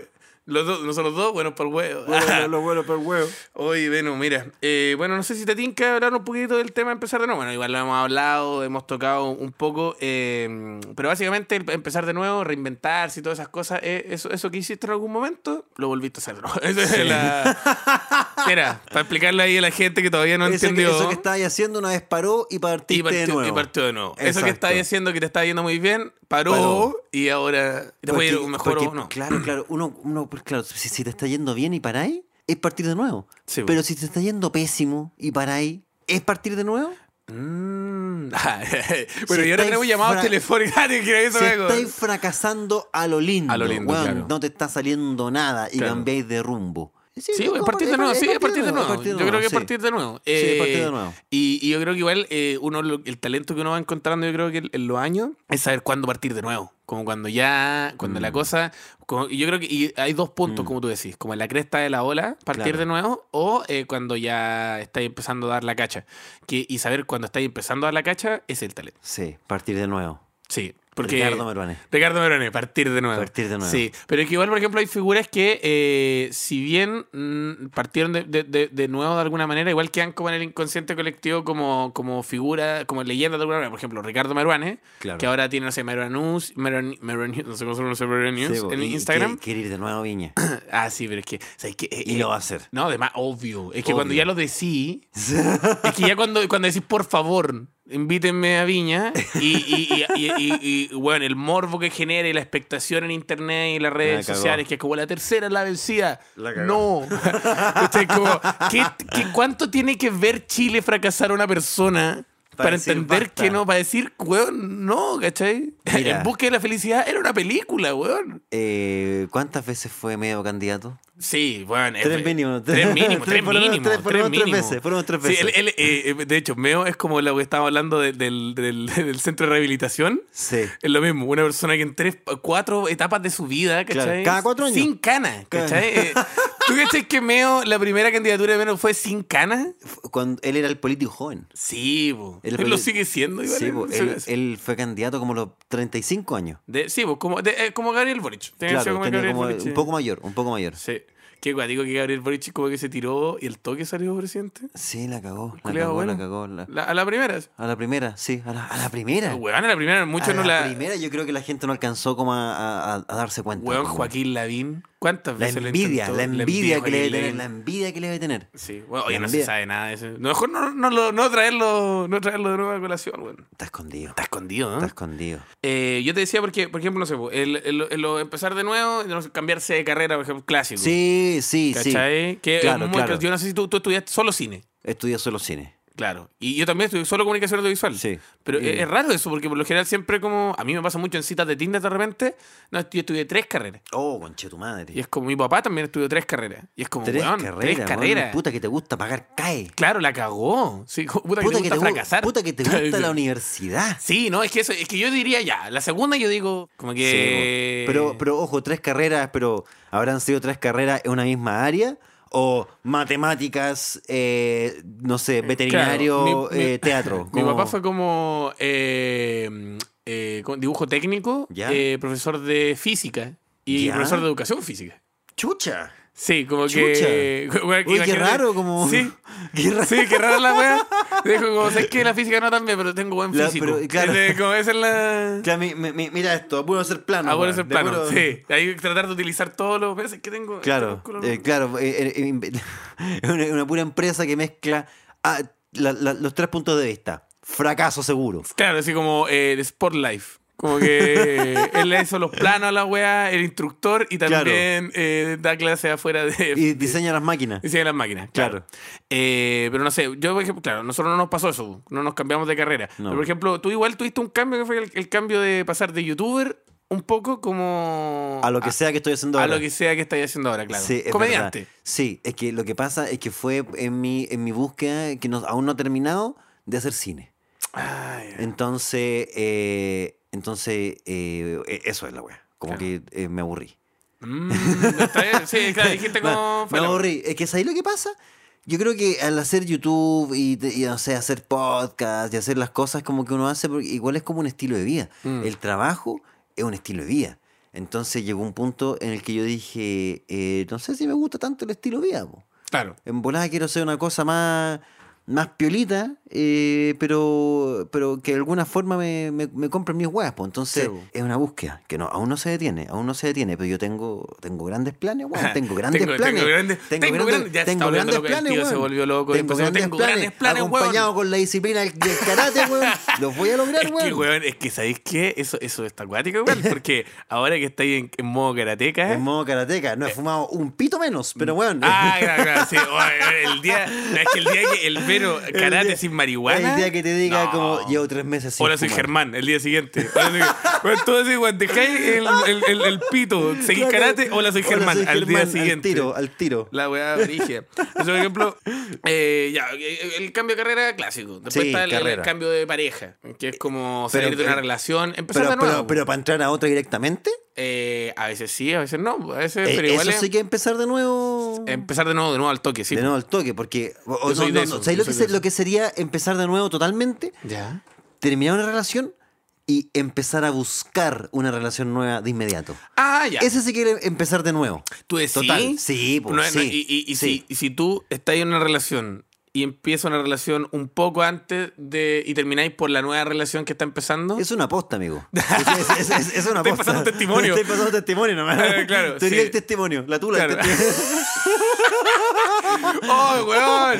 Los dos, nosotros dos, buenos para el huevo. Bueno, lo bueno por huevo. Oye, bueno, mira. eh, bueno, no sé si te tinca hablar un poquito del tema empezar de nuevo. Bueno, igual lo hemos hablado, hemos tocado un poco. eh, pero básicamente el empezar de nuevo, reinventarse y todas esas cosas, eh, eso, eso que hiciste en algún momento, lo volviste a hacer. Esa es la- Mira, para explicarle ahí a la gente que todavía no eso, que, entendió. eso que estabas haciendo una vez paró y partiste Y partió, de nuevo. y partió de nuevo. Eso que Exacto. estabas haciendo que te estaba yendo muy bien, paró, Paró. y ahora te puede ir mejor porque, o no. Claro, claro. Uno, uno claro, si, si te está yendo bien y paráis, es partir de nuevo. Sí, Pero si te está yendo pésimo y paráis, ¿es partir de nuevo? Mm. bueno, Si y ahora tenemos llamados telefónicos. Ah, Si estáis fracasando a lo lindo, A lo lindo, weón, claro. no te está saliendo nada y Claro. cambiáis de rumbo. Sí, es partir de nuevo, sí, partir de nuevo. Yo creo que es sí. partir de nuevo. Sí, es partir Eh, de nuevo. Y, y yo creo que igual eh, uno el talento que uno va encontrando, yo creo que en los años, es saber cuándo partir de nuevo. Como cuando ya, cuando Mm. la cosa. como- y yo creo que y hay dos puntos, como tú decís, como en la cresta de la ola, partir Claro. de nuevo, o eh, cuando ya estáis empezando a dar la cacha. Que, y saber cuando estáis empezando a dar la cacha es el talento. Sí, partir de nuevo. Sí. Porque, Ricardo Meruane. Ricardo Merone, partir de nuevo. Partir de nuevo. Sí, pero es que igual, por ejemplo, hay figuras que, eh, si bien mm, partieron de, de- de- de nuevo de alguna manera, igual quedan como en el inconsciente colectivo como, como figura, como leyenda de alguna manera. Por ejemplo, Ricardo Meruane, Claro. que ahora tiene, no sé, Meruane Meruane, Meruane News, no sé cómo se pronuncia Meruane News, Sí, en y- y Instagram. Quiere, quiere ir de nuevo a Viña. Ah, sí, pero es que. Eh, y eh, lo va a hacer. No, además, obvio. Es que Obvio. cuando ya lo decís, es que ya cuando, cuando decís, por favor, invítenme a Viña, y, y, bueno, el morbo que genera y la expectación en internet y las redes sociales, que es como la tercera es la vencida. No. ¿Cachai? Como, ¿qué, qué- cuánto tiene que ver Chile fracasar a una persona? Para decir, entender basta. que no, para decir, weón, no, ¿cachai? Mira. En busca de la felicidad era una película, weón. Eh, ¿Cuántas veces fue medio candidato? Sí, bueno. es- Tres mínimo. Tres mínimo, Tres mínimo. tres- tres tres mínimo. veces, menos tres Sí, veces. él- él, eh, eh, de hecho, Meo es como lo que estábamos hablando de- del, del, del centro de rehabilitación. Sí. Es lo mismo, una persona que en tres, cuatro etapas de su vida, ¿cachai? Claro, cada cuatro años. Sin cana, ¿cachai? Eh, ¿Tú cachai que Meo, la primera candidatura de Meo fue sin cana? Cuando él era el político joven. Sí, po. Él lo sigue siendo igual. Sí, se- él, fue candidato como a los 35 años. de- sí, como, de- eh, como Gabriel Boric. Ser Claro, como tenía Gabriel como Boric, un poco mayor, un poco mayor. Sí. Qué guático que Gabriel Boric como que se tiró y el toque salió presidente. Sí, la cagó, la cagó, bueno. la cagó. la- a la primera. A la primera, sí, a la, a la primera. Weón, a la primera, muchos no la la. primera yo creo que la gente no alcanzó como a, a- darse cuenta. Weón, Joaquín Lavín. ¿Cuántas La veces lo envidia, la envidia que le debe tener, la envidia que le debe tener. Sí, bueno, oye, la no envidia. se sabe nada de eso. No, mejor no, no, lo- no traerlo, no traerlo de nuevo a colación, weón. Está escondido. Está escondido, Está ¿no? escondido. Eh, yo te decía porque, por ejemplo, no sé, el, el- empezar de nuevo, cambiarse de carrera, por ejemplo, clásico. Sí, sí, sí. ¿Cachai? Que es Claro, muy claro. Yo no sé si tú, tú estudiaste solo cine. Estudié solo cine. Claro. Y yo también estudié solo comunicación audiovisual. Sí. Pero Y- es, raro eso, porque por lo general siempre como... A mí me pasa mucho en citas de Tinder de repente. No, yo estudié tres carreras. Oh, conche tu madre. Y es como mi papá también estudió tres carreras. Y es como, tres weón, carreras. tres weón. carreras. Puta que te gusta pagar CAE. Claro, la cagó. Sí, puta, Puta que te gusta gu- fracasar. puta que te gusta la universidad. Sí, no, es que eso, es que yo diría ya, la segunda yo digo como que... pero, pero ojo, tres carreras, pero ¿habrán sido tres carreras en una misma área? ¿O matemáticas, eh, no sé, veterinario, Claro, mi- mi- eh, teatro? Mi Como- papá fue como eh, eh, dibujo técnico, eh, profesor de física y profesor de educación física. ¡Chucha! Sí, como que. Chucha. weón, que Uy, qué raro, como- Sí. Qué raro. Sí, qué la weá. Dijo, como, sé que la física no tan bien, pero tengo buen La- físico. pero, claro. Como esa es la. Claro, mi- mi- mi- mira esto, apuro ser plano. Ese de plano. puro- Sí. Ahí tratar de utilizar todos los veces que tengo. Claro, Este músculo, eh, claro. eh, eh, eh, es una, una pura empresa que mezcla ah, la- la- los tres puntos de vista. Fracaso seguro. Claro, así como eh, Sport Life. Como que él le hizo los planos a la weá, el instructor y también eh, da clase afuera de. Y diseña las máquinas. Diseña las máquinas, claro. Eh, pero no sé, yo, por ejemplo, claro, nosotros no nos pasó eso, no nos cambiamos de carrera. No. Pero, por ejemplo, tú igual tuviste un cambio que fue el, el cambio de pasar de youtuber un poco como. A lo que sea que estoy haciendo a ahora. lo que sea que estáis haciendo ahora, claro. Sí, es Comediante. verdad. Sí, es que lo que pasa es que fue en mi, en mi búsqueda, que no, aún no he terminado, de hacer cine. Ay, Entonces, eh, entonces eh, eh, eso es la wea. Como Claro. que eh, me aburrí. mm. Sí, claro, dijiste como. Me aburrí. Es que ¿sabes lo que pasa? Yo creo que al hacer YouTube y, y, no sé, hacer podcast y hacer las cosas como que uno hace, porque igual es como un estilo de vida. Mm. El trabajo es un estilo de vida. Entonces llegó un punto en el que yo dije, eh, no sé si me gusta tanto el estilo de vida. po. Claro. En volada quiero hacer una cosa más, más piolita, eh, pero, pero que de alguna forma me, me, me compren mis huevas. pues. Entonces Sí, po. es una búsqueda que no, aún no se detiene, aún no se detiene, pero yo tengo, tengo grandes planes, weón. Tengo grandes Tengo- planes. tengo grandes- tengo grandes- ya está volviendo loco, el tío se volvió loco, Tengo grandes tengo planes, grandes planes, weón. acompañado con la disciplina del, del karate, weón. Los voy a lograr, Es weón. que, weón, es que, ¿sabéis qué? Eso, eso está acuático, weón. Porque ahora que estáis en, en modo karateca. En modo karateca, no he fumado un pito menos, pero weón. Ah, claro, claro, sí. El día, es que el día que el Karate día- sin marihuana. El día que te diga No. como llevo tres meses sin Hola, soy. Germán, el día siguiente. Bueno, tú weón, dejáis el, el, el, el pito, seguís karate, hola, soy Hola, Germán, soy al día siguiente. Al tiro, al tiro. La weá origen. Por ejemplo, eh, ya, el cambio de carrera clásico. Después Sí, está el, cambio de pareja, que es como Pero, salir de una eh, relación, empezar Pero, de nuevo. pero, pero para entrar a otra directamente, Eh, a veces sí, a veces no. A veces, eh, pero igual eso es sí que empezar de nuevo. empezar de nuevo, de nuevo al toque, sí. de nuevo al toque, porque. o- no, no, eso, ¿sabes lo que, soy de se- lo que sería empezar de nuevo totalmente? Ya. Terminar una relación y empezar a buscar una relación nueva de inmediato. Ah, ya. Ese sí quiere empezar de nuevo. ¿Tú decís? Total. Sí, pues, No, no, sí, y, y- y sí. si, y si tú estás en una relación y empieza una relación un poco antes de y termináis por la nueva relación que está empezando. Es una posta, amigo. Es, es- es- es una Estoy posta. pasando testimonio. Estoy pasando testimonio nomás. Eh, claro, Teoría sí. del testimonio. La tula Claro. ¡Oh, weón!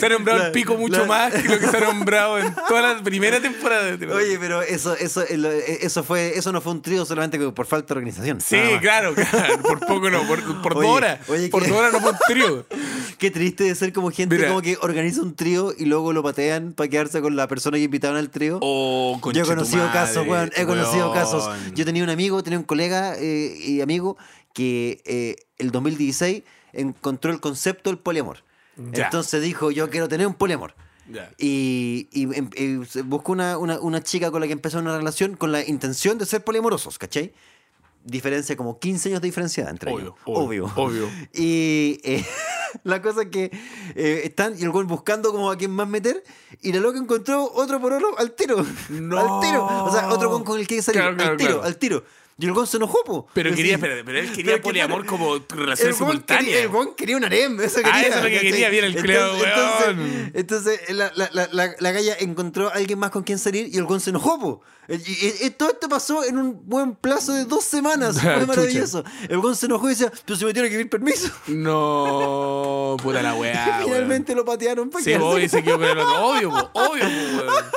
Se ha nombrado el pico mucho más que lo que se ha nombrado en toda la primera temporada. de Oye, pero eso, eso, eh, eso fue, eso no fue un trío solamente por falta de organización. Sí, claro, claro. Por poco no, por, por Oye, dos horas. oye, por ¿qué? dos horas no fue un trío. Qué triste de ser como gente Mira. como que organiza un trío y luego lo patean para quedarse con la persona que invitaron al trío. Oh, Yo he conocido casos, weón. He conocido weón. casos. Yo tenía un amigo, tenía un colega eh, y amigo que eh, el 2016 encontró el concepto del poliamor. Ya. Entonces dijo, yo quiero tener un poliamor. Ya. Y, y, em- se buscó una, una, una chica con la que empezó una relación con la intención de ser poliamorosos, ¿cachai? Diferencia como 15 años de diferencia entre Obvio, ellos. obvio, obvio. Y eh, la cosa es que eh, están y el buscando como a quién más meter y la loca encontró otro por oro al tiro. No. Al tiro. O sea, otro con, con el que salir. Claro, claro, al tiro, claro. al tiro. Y el güey se enojó, po. Pero quería, pero él quería Pero que- poliamor como relación el simultánea. Quería, el weón quería un harem, eso Ah, eso es lo que quería, bien el entonces, weón. entonces, la, la, la, la, la galla encontró a alguien más con quien salir y el weón se enojó, po. Y, todo esto pasó en un buen plazo de dos semanas. Ah, Fue maravilloso. El weón se enojó y decía, pero si me tiene que pedir permiso. No, puta la weá. weón. Finalmente lo patearon para Sí, quedarse. obvio, y se quedó con el otro. Obvio, po, obvio, po, weón.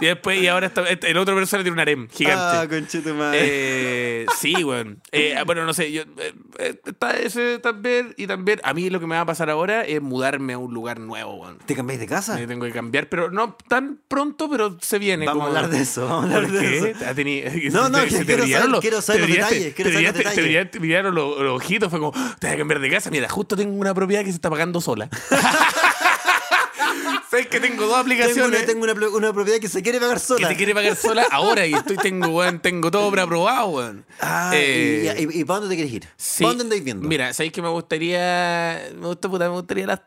Y después, y ahora está, este- el otro persona tiene un harem Ah, gigante. conchete madre. Eh, sí, weón. Eh, bueno, no sé, yo, eh, eh, está ese también. Y también, a mí lo que me va a pasar ahora es mudarme a un lugar nuevo, weón. ¿Te cambiáis de casa? Me tengo que cambiar, pero no tan pronto, pero se viene. Vamos a como- hablar de eso, vamos a hablar ¿Por de qué? eso. ¿Ha teni- No, no, se- que te quiero saber- los- quiero saber te los detalles, quiero te saber los te detalles. brillaste- brillaron los, los ojitos, fue como, te vas a cambiar de casa. Mira, justo tengo una propiedad que se está pagando sola. ¿Sabes que tengo dos Tengo, aplicaciones? una, tengo una, pro- una propiedad que se quiere pagar que sola. te quiere pagar sola ahora y estoy tengo weón, tengo todo preaprobado, weón. Ah, Eh, y, y, y para dónde te quieres ir? sí. ¿Para dónde andáis viendo? Mira, ¿sabéis que me gustaría me gusta puta, me gustaría las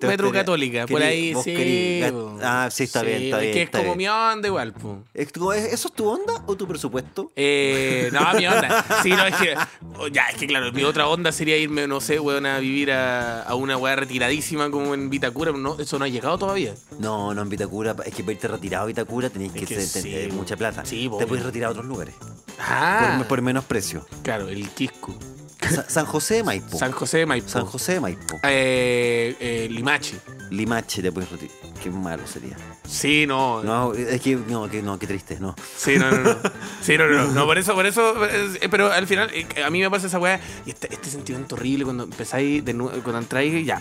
¿Te Metro Católica, por ahí sí. ah, sí, está bien, está es bien, que es como bien. mi onda igual, po. ¿Es tu- es- ¿Eso es tu onda o tu presupuesto? Eh, no, mi onda. Sí, no, es que. oh, Ya, es que claro, mi otra onda sería irme, no sé, weón, a vivir a, a una weá retiradísima como en Vitacura. No, eso no ha llegado todavía. No, no en Vitacura. Es que para irte retirado a Vitacura tenéis que, que ser- sí, tener mucha plata. Sí, te puedes retirar a otros lugares. Ah, Por, por menos precio. claro, el Quisco. Sa- San José de Maipo. San José de Maipo. San José de Maipo. Eh, eh, Limache. Limache te puedes retirar. Qué malo sería. Sí, no. No, es que no, que no, qué triste, no. Sí, no, no, no. Sí, no, no, no. No, por eso, por eso. eh, Pero al final, eh, a mí me pasa esa weá. Y este, este sentimiento horrible cuando empezáis, de nuevo, cuando entráis, ya.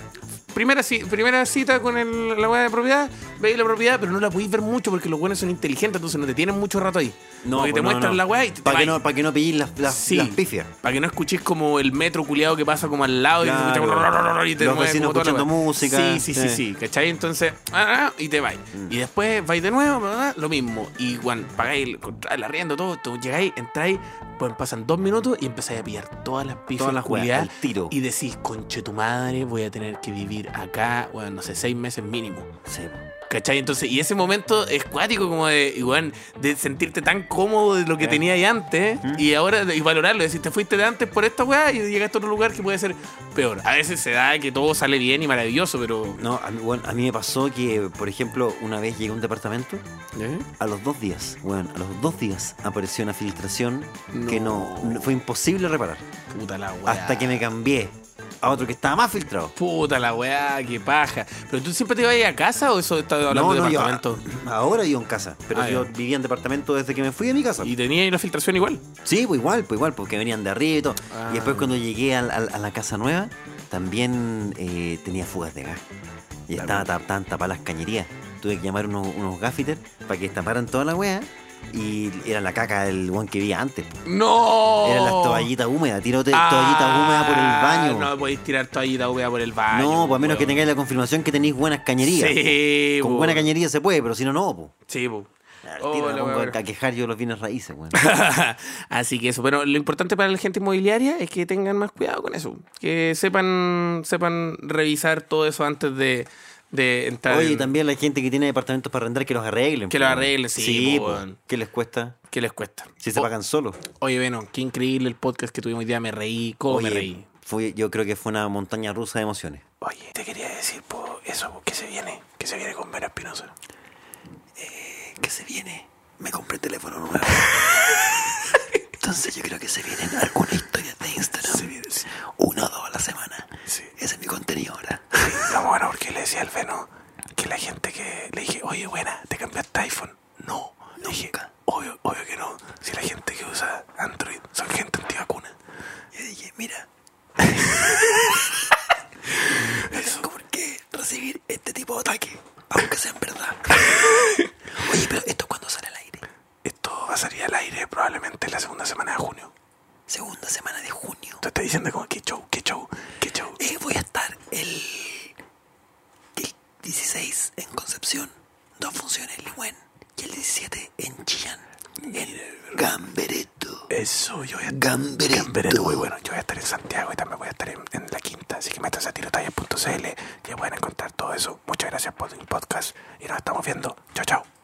Primera, primera cita con el- la weá de propiedad, veis la propiedad, pero no la podéis ver mucho porque los buenos son inteligentes, entonces no te tienen mucho rato ahí. No, porque te pues no, muestran la weá y te, Para que no, para que no pilléis las, las, Sí. las pifias. Para que no escuchéis como el metro culiado que pasa como al lado Claro. y, te escucha- y te Los mueve vecinos escuchando música. Sí, sí, sí, Sí. sí. ¿Cachai? Entonces, ah, ah, y te vais. Y después vais de nuevo, lo mismo. Y cuando pagáis el, arriendo, todo, tú llegáis, entráis, pues pasan dos minutos y empezáis a pillar todas las pifias Todas las culiadas. al tiro. Y decís, conche tu madre, voy a tener que vivir acá, bueno, no sé, seis meses mínimo. Sí. ¿Cachai? Entonces, y ese momento es cuático como de, igual, de sentirte tan cómodo de lo que Eh. tenía ahí antes y ahora y valorarlo, decir, te fuiste de antes por esta weá y llegaste a otro lugar que puede ser peor. A veces se da que todo sale bien y maravilloso, pero. No, a mí, bueno, a mí me pasó que, por ejemplo, una vez llegué a un departamento, ¿Eh? a los dos días, bueno, a los dos días apareció una filtración que no- fue imposible reparar. Puta la weá. Hasta que me cambié a otro que estaba más filtrado. Puta la weá, qué paja. ¿Pero tú siempre te ibas a a casa o eso estás hablando de yo- departamento? ahora vivo en casa, pero Ah, yo vivía en departamento desde que me fui de mi casa. ¿Y tenía ahí una filtración igual? Sí, pues igual, pues igual, porque venían de arriba y todo. Ah. Y después cuando llegué al- a, la casa nueva, también eh, tenía fugas de gas. Y estaba estaban tapadas las cañerías. Tuve que llamar unos, unos gaffiters para que taparan toda la wea. Y era la caca del one que vivía antes. po. ¡No! Eran las toallitas húmedas, tírate Ah, toallitas húmedas por el baño. No podéis tirar toallita húmeda por el baño. No, pues a menos que tengáis la confirmación que tenéis buenas cañerías. Sí, Con po. buena cañería se puede, pero si no, no, po. Sí, po. Oh, tiro me la pongo weá. a quejar yo los bienes raíces, weón. Así que eso, pero lo importante para la gente inmobiliaria es que tengan más cuidado con eso, que sepan sepan revisar todo eso antes de, de entrar. Oye, en- también la gente que tiene departamentos para arrendar que los arreglen. Que po, los arreglen, sí, po, po. weón. ¿Qué les cuesta? ¿Qué les cuesta? Si se O- pagan solos. Oye, bueno, qué increíble el podcast que tuvimos hoy día, me reí, cómo me Oye, reí. fue, yo creo que fue una montaña rusa de emociones. Oye, te quería decir, po, eso, que se viene, que se viene con Vera Espinosa. ¿Qué se viene? Me compré teléfono nuevo. Entonces yo creo que se vienen algunas historias de Instagram. Una o dos a la semana. Sí. Ese es mi contenido ahora. No, bueno, porque le decía al Veno que la gente que le dije, oye, buena, ¿te cambiaste iPhone? No, le dije, Nunca. obvio, obvio que no. Si la gente que usa Android son gente antivacuna. Yo dije, mira. no tengo por qué recibir este tipo de ataque, aunque sea en verdad. Oye, pero ¿esto cuándo sale al aire? Esto va a salir al aire probablemente la segunda semana de junio. Segunda semana de junio. Te estoy diciendo como, qué show, qué show, qué show. Eh, voy a estar el, el 16 en Concepción, dos funciones en Ligüen y el 17 en Chillán, en Gambereto. Eso, yo voy a Gambereto. Gambereto, muy bueno. Yo voy a estar en Santiago y también voy a estar en, en la quinta. Así que métanse a tirotalla.cl que pueden encontrar todo eso. Muchas gracias por el podcast y nos estamos viendo. Chao, chao.